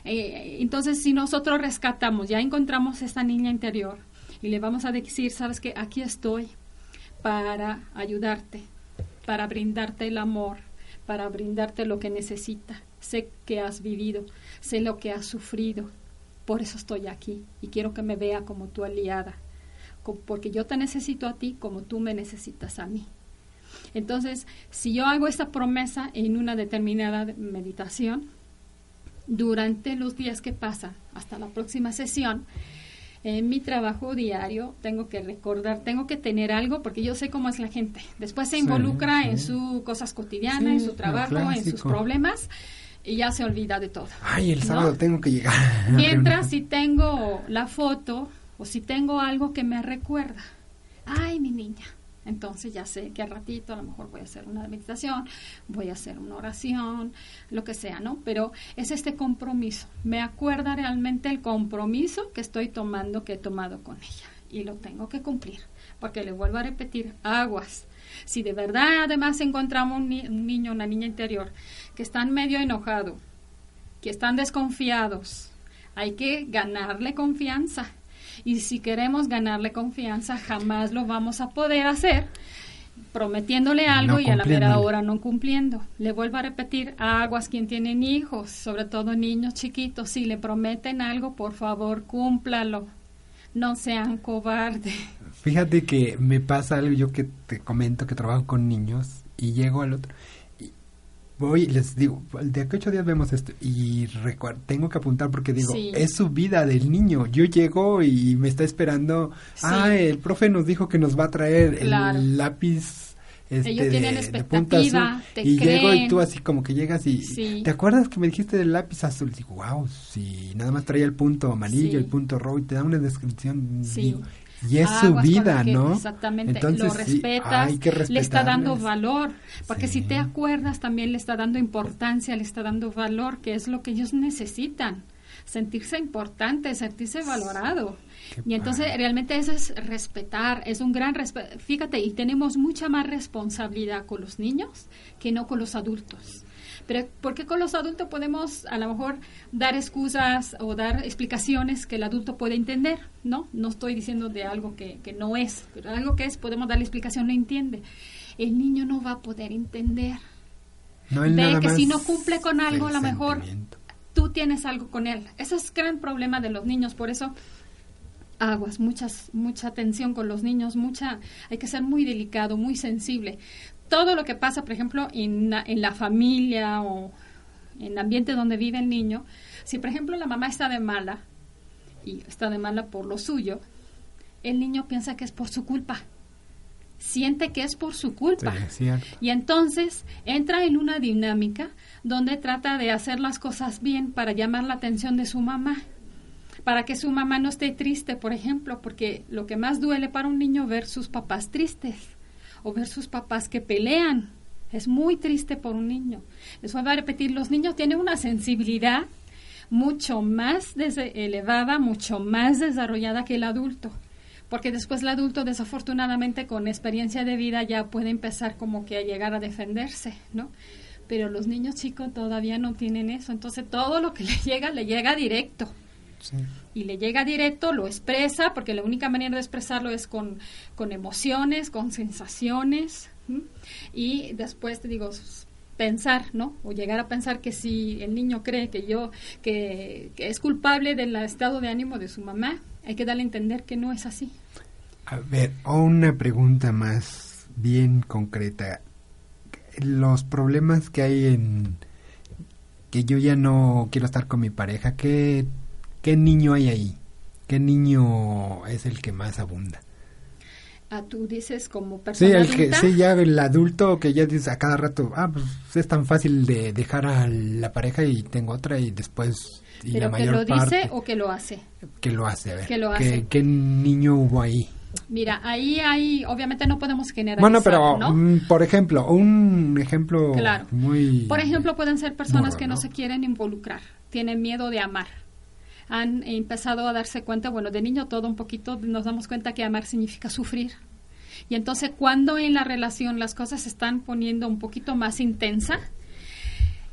Speaker 3: Eh, entonces, si nosotros rescatamos, ya encontramos esta niña interior y le vamos a decir, sabes que aquí estoy para ayudarte, para brindarte el amor, para brindarte lo que necesita. Sé que has vivido, sé lo que has sufrido, por eso estoy aquí y quiero que me vea como tu aliada, porque yo te necesito a ti como tú me necesitas a mí. Entonces, si yo hago esta promesa en una determinada meditación, durante los días que pasan hasta la próxima sesión, en mi trabajo diario tengo que recordar, tengo que tener algo porque yo sé cómo es la gente. Después se involucra en sus cosas cotidianas, en su trabajo, en sus problemas y ya se olvida de todo.
Speaker 2: Ay, el sábado tengo que llegar.
Speaker 3: Mientras si tengo la foto o si tengo algo que me recuerda, ay, mi niña, entonces ya sé que al ratito a lo mejor voy a hacer una meditación, voy a hacer una oración, lo que sea, ¿no? Pero es este compromiso. Me acuerda realmente el compromiso que estoy tomando, que he tomado con ella. Y lo tengo que cumplir. Porque le vuelvo a repetir, aguas. Si de verdad además encontramos un, niño, una niña interior que están medio enojados, que están desconfiados, hay que ganarle confianza. Y si queremos ganarle confianza, jamás lo vamos a poder hacer prometiéndole algo y a la mera hora no cumpliendo. Le vuelvo a repetir, aguas quien tienen hijos, sobre todo niños chiquitos, si le prometen algo, por favor, cúmplalo. No sean cobardes.
Speaker 2: Fíjate que me pasa algo, yo que te comento que trabajo con niños y llego al otro voy les digo, de aquí ocho días vemos esto y tengo que apuntar porque digo, es su vida del niño. Yo llego y me está esperando, ah, el profe nos dijo que nos va a traer el lápiz este,
Speaker 3: Ellos tienen expectativa,
Speaker 2: y llego y tú así como que llegas y ¿te acuerdas que me dijiste del lápiz azul? Digo, wow, sí, nada más traía el punto amarillo, el punto rojo y te da una descripción. Digo, y es su vida, ¿no?
Speaker 3: Exactamente, lo respetas, le está dando valor, porque si te acuerdas también le está dando importancia, le está dando valor, que es lo que ellos necesitan, sentirse importante, sentirse valorado. y entonces realmente eso es respetar, es un gran respeto. Fíjate, y tenemos mucha más responsabilidad con los niños que no con los adultos. Pero porque con los adultos podemos a lo mejor dar excusas o dar explicaciones que el adulto puede entender, ¿no? No estoy diciendo de algo que, que no es, pero algo que es, podemos darle explicación, no entiende. El niño no va a poder entender. No, Ve que si no cumple con algo, a lo mejor tú tienes algo con él. Ese es el gran problema de los niños, por eso aguas, muchas, mucha atención con los niños, mucha, hay que ser muy delicado, muy sensible. Todo lo que pasa, por ejemplo, en, en la familia o en el ambiente donde vive el niño, si por ejemplo la mamá está de mala y está de mala por lo suyo, el niño piensa que es por su culpa. Siente que es por su culpa. y entonces entra en una dinámica donde trata de hacer las cosas bien para llamar la atención de su mamá para que su mamá no esté triste, por ejemplo, porque lo que más duele para un niño ver sus papás tristes o ver sus papás que pelean. Es muy triste por un niño. Les voy a repetir, los niños tienen una sensibilidad mucho más elevada, mucho más desarrollada que el adulto. Porque después el adulto, desafortunadamente, con experiencia de vida ya puede empezar como que a llegar a defenderse, ¿no? Pero los niños chicos todavía no tienen eso. Entonces todo lo que le llega, le llega directo. Y le llega directo, lo expresa, porque la única manera de expresarlo es con, con emociones, con sensaciones. Y después te digo, pensar, ¿no? O llegar a pensar que si el niño cree que yo, que, es culpable del estado de ánimo de su mamá, hay que darle a entender que no es así.
Speaker 2: A ver, una pregunta más bien concreta. Los problemas que hay en que yo ya no quiero estar con mi pareja, ¿qué ¿Qué niño hay ahí? ¿Qué niño es el que más abunda?
Speaker 3: Ah, tú dices como persona
Speaker 2: sí, el Que, sí, ya el adulto que ya dice a cada rato, ah, pues es tan fácil de dejar a la pareja y tengo otra y después... Y
Speaker 3: ¿Pero que lo dice o que lo hace?
Speaker 2: Que lo hace, a ver.
Speaker 3: Que lo hace.
Speaker 2: ¿Qué, niño hubo ahí?
Speaker 3: Mira, ahí hay, obviamente no podemos generalizar,
Speaker 2: Bueno, pero, mm, por ejemplo, un ejemplo
Speaker 3: claro.
Speaker 2: muy...
Speaker 3: Por ejemplo, pueden ser personas que no se quieren involucrar, tienen miedo de amar han empezado a darse cuenta, bueno, de niño todo un poquito nos damos cuenta que amar significa sufrir. Y entonces cuando en la relación las cosas se están poniendo un poquito más intensa,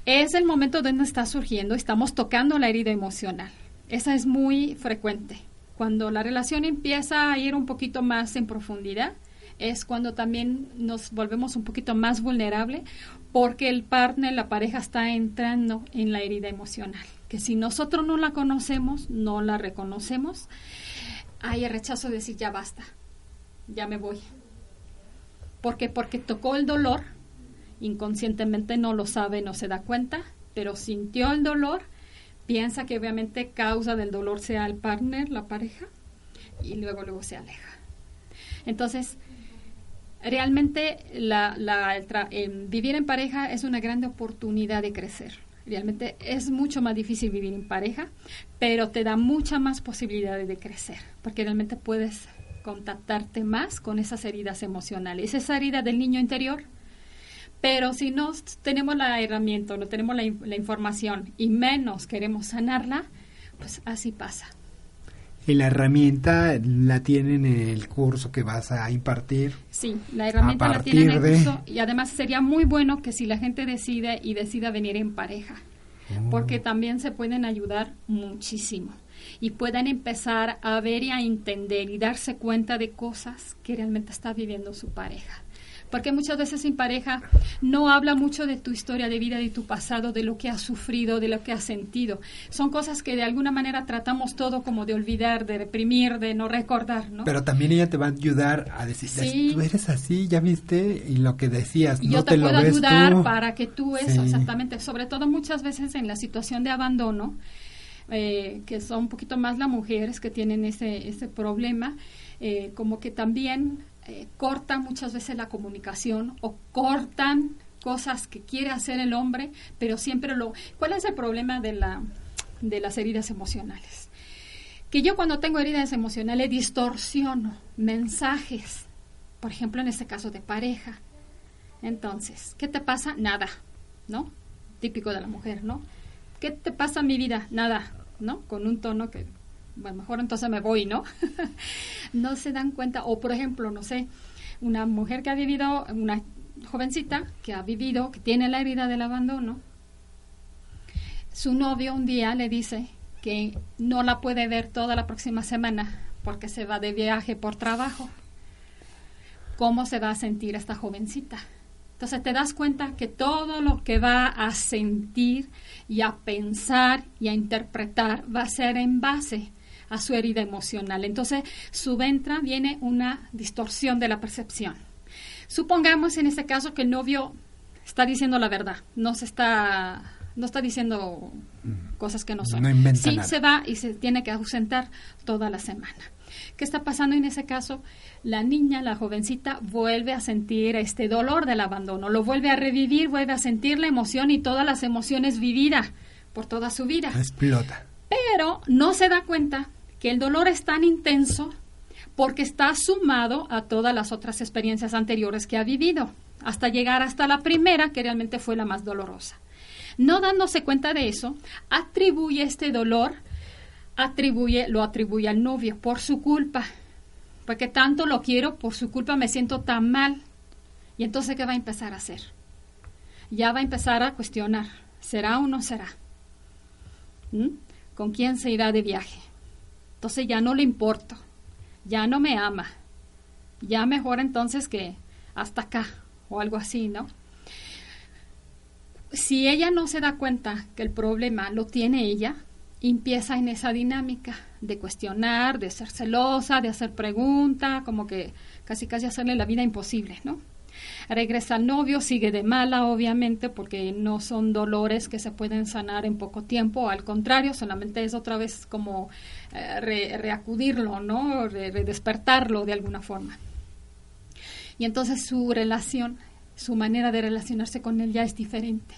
Speaker 3: es el momento donde está surgiendo, estamos tocando la herida emocional. Esa es muy frecuente. Cuando la relación empieza a ir un poquito más en profundidad, es cuando también nos volvemos un poquito más vulnerable porque el partner, la pareja está entrando en la herida emocional que si nosotros no la conocemos, no la reconocemos, hay el rechazo de decir ya basta, ya me voy. ¿Por qué? Porque tocó el dolor, inconscientemente no lo sabe, no se da cuenta, pero sintió el dolor, piensa que obviamente causa del dolor sea el partner, la pareja, y luego luego se aleja. Entonces, realmente la, vivir en pareja es una gran oportunidad de crecer Realmente es mucho más difícil vivir en pareja, pero te da mucha más posibilidades de crecer, porque realmente puedes contactarte más con esas heridas emocionales, esa herida del niño interior. Pero si no tenemos la herramienta, no tenemos la, la información y menos queremos sanarla, pues así pasa.
Speaker 2: ¿Y la herramienta la tienen en el curso que vas a impartir?
Speaker 3: Sí, la herramienta la tienen en el curso y además sería muy bueno que si la gente decide y decida venir en pareja, oh. porque también se pueden ayudar muchísimo y pueden empezar a ver y a entender y darse cuenta de cosas que realmente está viviendo su pareja porque muchas veces en pareja no habla mucho de tu historia de vida, de tu pasado, de lo que has sufrido, de lo que has sentido. Son cosas que de alguna manera tratamos todo como de olvidar, de reprimir, de no recordar, ¿no?
Speaker 2: Pero también ella te va a ayudar a decir, tú eres así, ya viste, y lo que decías, no
Speaker 3: yo
Speaker 2: te,
Speaker 3: puedo
Speaker 2: lo ves
Speaker 3: ayudar para que tú eso, exactamente, sobre todo muchas veces en la situación de abandono, eh, que son un poquito más las mujeres que tienen ese, ese problema, eh, como que también eh, cortan muchas veces la comunicación o cortan cosas que quiere hacer el hombre, pero siempre lo... ¿Cuál es el problema de, la, de las heridas emocionales? Que yo cuando tengo heridas emocionales distorsiono mensajes, por ejemplo en este caso de pareja. Entonces, ¿qué te pasa? Nada, ¿no? Típico de la mujer, ¿no? ¿Qué te pasa mi vida? Nada, ¿no? Con un tono que bueno, mejor entonces me voy, ¿no? no se dan cuenta, o por ejemplo, no sé, una mujer que ha vivido, una jovencita que ha vivido, que tiene la herida del abandono, su novio un día le dice que no la puede ver toda la próxima semana porque se va de viaje por trabajo. ¿Cómo se va a sentir esta jovencita? Entonces te das cuenta que todo lo que va a sentir y a pensar y a interpretar va a ser en base a su herida emocional. Entonces, subentra viene una distorsión de la percepción. Supongamos en este caso que el novio está diciendo la verdad, no se está no está diciendo cosas que no son.
Speaker 2: No
Speaker 3: sí se va y se tiene que ausentar toda la semana. ¿Qué está pasando en ese caso? La niña, la jovencita, vuelve a sentir este dolor del abandono, lo vuelve a revivir, vuelve a sentir la emoción y todas las emociones vividas por toda su vida.
Speaker 2: Explota.
Speaker 3: Pero no se da cuenta que el dolor es tan intenso porque está sumado a todas las otras experiencias anteriores que ha vivido, hasta llegar hasta la primera, que realmente fue la más dolorosa. No dándose cuenta de eso, atribuye este dolor, atribuye, lo atribuye al novio por su culpa, porque tanto lo quiero, por su culpa me siento tan mal. Y entonces, ¿qué va a empezar a hacer? Ya va a empezar a cuestionar, ¿será o no será? ¿Mm? ¿Con quién se irá de viaje? Entonces ya no le importo ya no me ama, ya mejor entonces que hasta acá o algo así, ¿no? Si ella no se da cuenta que el problema lo tiene ella, empieza en esa dinámica de cuestionar, de ser celosa, de hacer preguntas, como que casi casi hacerle la vida imposible, ¿no? Regresa al novio, sigue de mala, obviamente, porque no son dolores que se pueden sanar en poco tiempo, al contrario, solamente es otra vez como eh, reacudirlo, ¿no? redespertarlo de alguna forma. Y entonces su relación, su manera de relacionarse con él ya es diferente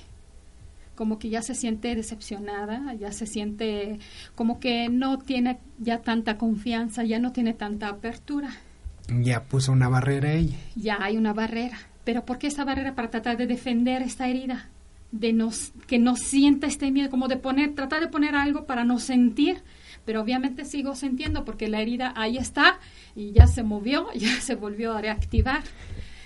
Speaker 3: como que ya se siente decepcionada, ya se siente como que no tiene ya tanta confianza, ya no tiene tanta apertura.
Speaker 2: Ya puso una barrera ella.
Speaker 3: Ya hay una barrera. Pero ¿por qué esa barrera? Para tratar de defender esta herida, de nos, que no sienta este miedo, como de poner, tratar de poner algo para no sentir, pero obviamente sigo sintiendo porque la herida ahí está y ya se movió, ya se volvió a reactivar.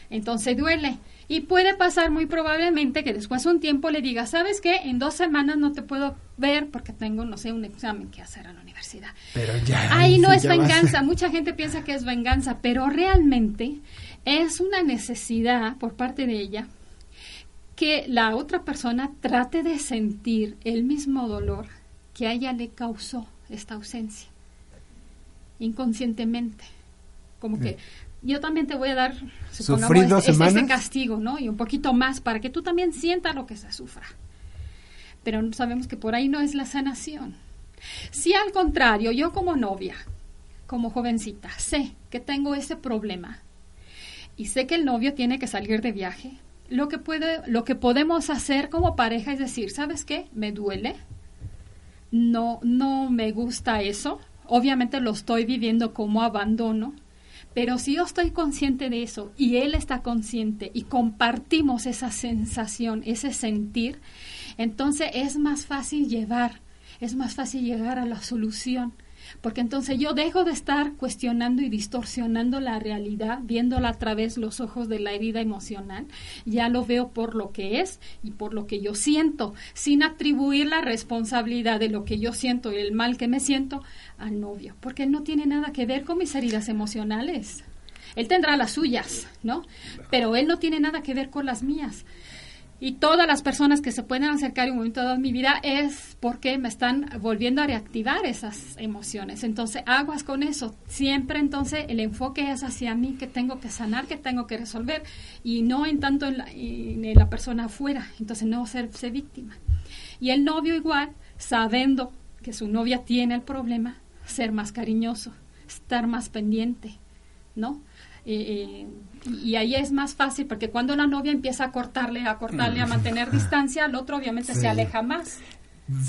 Speaker 3: Entonces duele. Y puede pasar muy probablemente que después de un tiempo le diga, ¿sabes qué? En dos semanas no te puedo ver porque tengo, no sé, un examen que hacer a la universidad.
Speaker 2: Pero ya.
Speaker 3: Ahí no es venganza. Mucha gente piensa que es venganza, pero realmente es una necesidad por parte de ella que la otra persona trate de sentir el mismo dolor que a ella le causó esta ausencia inconscientemente. Como que yo también te voy a dar
Speaker 2: supongamos,
Speaker 3: este, este, castigo, ¿no? Y un poquito más para que tú también sientas lo que se sufra. Pero sabemos que por ahí no es la sanación. Si al contrario, yo como novia, como jovencita, sé que tengo ese problema y sé que el novio tiene que salir de viaje, lo que puede, lo que podemos hacer como pareja es decir, ¿sabes qué? Me duele, no, no me gusta eso. Obviamente lo estoy viviendo como abandono, pero si yo estoy consciente de eso y él está consciente y compartimos esa sensación, ese sentir, entonces es más fácil llevar, es más fácil llegar a la solución porque entonces yo dejo de estar cuestionando y distorsionando la realidad, viéndola a través los ojos de la herida emocional, ya lo veo por lo que es y por lo que yo siento, sin atribuir la responsabilidad de lo que yo siento y el mal que me siento al novio, porque él no tiene nada que ver con mis heridas emocionales. Él tendrá las suyas, ¿no? Pero él no tiene nada que ver con las mías y todas las personas que se pueden acercar en un momento dado mi vida es porque me están volviendo a reactivar esas emociones. Entonces, aguas con eso. Siempre entonces el enfoque es hacia mí que tengo que sanar, que tengo que resolver y no en tanto en la, persona afuera. Entonces, no serse víctima. Y el novio igual, sabiendo que su novia tiene el problema, ser más cariñoso, estar más pendiente, ¿no? Eh, y ahí es más fácil porque cuando la novia empieza a cortarle, a cortarle, a mantener distancia, el otro obviamente se aleja más.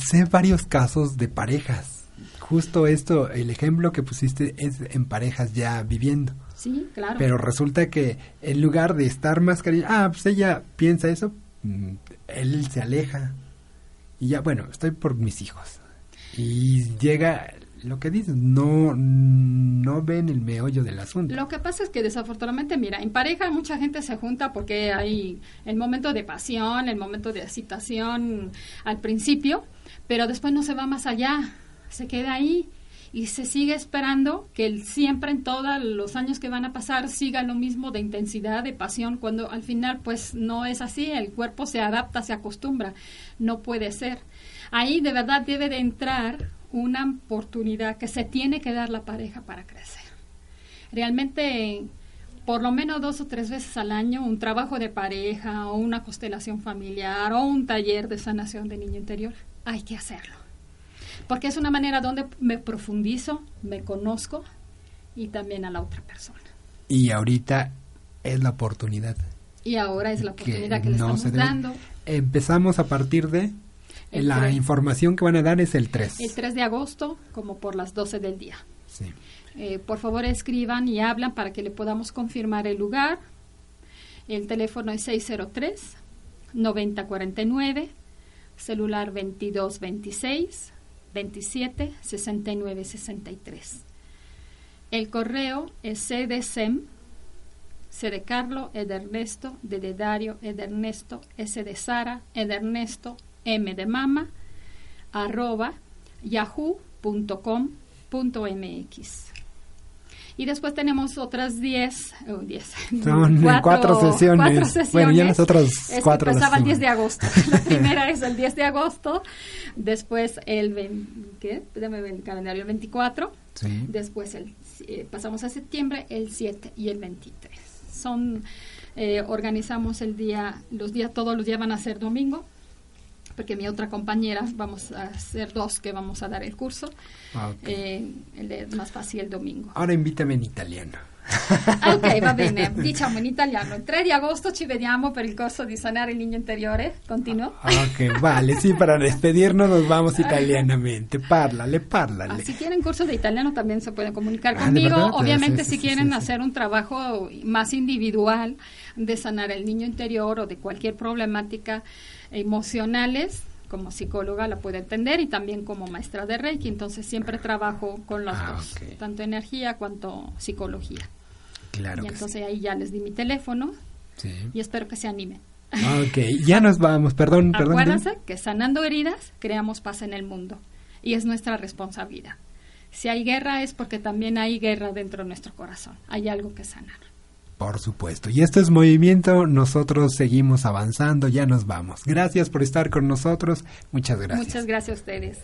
Speaker 2: Sé varios casos de parejas. Justo esto, el ejemplo que pusiste es en parejas ya viviendo.
Speaker 3: Sí, claro.
Speaker 2: Pero resulta que en lugar de estar más cariño, ah, pues ella piensa eso, mm, él se aleja. Y ya, bueno, estoy por mis hijos. Y llega lo que dices, no, no ven el meollo del asunto.
Speaker 3: Lo que pasa es que desafortunadamente, mira, en pareja mucha gente se junta porque hay el momento de pasión, el momento de excitación al principio, pero después no se va más allá, se queda ahí y se sigue esperando que siempre en todos los años que van a pasar siga lo mismo de intensidad, de pasión, cuando al final pues no es así, el cuerpo se adapta, se acostumbra, no puede ser. Ahí de verdad debe de entrar una oportunidad que se tiene que dar la pareja para crecer. Realmente, por lo menos dos o tres veces al año, un trabajo de pareja o una constelación familiar o un taller de sanación de niño interior, hay que hacerlo. Porque es una manera donde me profundizo, me conozco y también a la otra persona.
Speaker 2: Y ahorita es la oportunidad.
Speaker 3: Y ahora es la oportunidad que, le estamos dando.
Speaker 2: Empezamos a partir de la información que van a dar es el 3.
Speaker 3: El 3 de agosto, como por las 12 del día. Sí. Eh, por favor, escriban y hablan para que le podamos confirmar el lugar. El teléfono es 603 9049, celular 2226 27 69 63. El correo es cdsem, C de Carlo, Ed Ernesto, D de Dario, Ed Ernesto, S de Sara, Ed Ernesto, M de Mama, arroba yahoo.com.mx. Y después tenemos otras 10, oh,
Speaker 2: Son cuatro, sesiones. Bueno, ya las otras
Speaker 3: es
Speaker 2: cuatro.
Speaker 3: el 10 de agosto. La primera es el 10 de agosto, después el, ¿qué? Déjame el calendario, el 24. Sí. Después el, eh, pasamos a septiembre, el 7 y el 23. Son, eh, organizamos el día, los días, todos los días van a ser domingo porque mi otra compañera, vamos a ser dos que vamos a dar el curso. Ah, eh, es más fácil el domingo.
Speaker 2: Ahora invítame en italiano.
Speaker 3: Ah, ok, va bene, diciamo in italiano. Il 3 di agosto ci vediamo per il corso di sanare il niño interiore. Continuo.
Speaker 2: Ah, ok, vale, sí, para despedirnos nos vamos italianamente. Parlale.
Speaker 3: Ah, si quieren curso de italiano también se pueden comunicar conmigo. Obviamente, si quieren hacer un trabajo más individual de sanar el niño interior o de cualquier problemática emocionales, como psicóloga la puede entender y también como maestra de Reiki, entonces siempre trabajo con los dos, tanto energía cuanto psicología.
Speaker 2: Claro.
Speaker 3: Y entonces ahí ya les di mi teléfono y espero que se animen.
Speaker 2: Ok, ya nos vamos, perdón, perdón.
Speaker 3: Acuérdense que sanando heridas creamos paz en el mundo y es nuestra responsabilidad. Si hay guerra es porque también hay guerra dentro de nuestro corazón, hay algo que sanar.
Speaker 2: Por supuesto. Y esto es movimiento, nosotros seguimos avanzando, ya nos vamos. Gracias por estar con nosotros, muchas gracias.
Speaker 3: Muchas gracias a ustedes.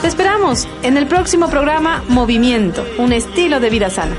Speaker 1: Te esperamos en el próximo programa Movimiento, un estilo de vida sana.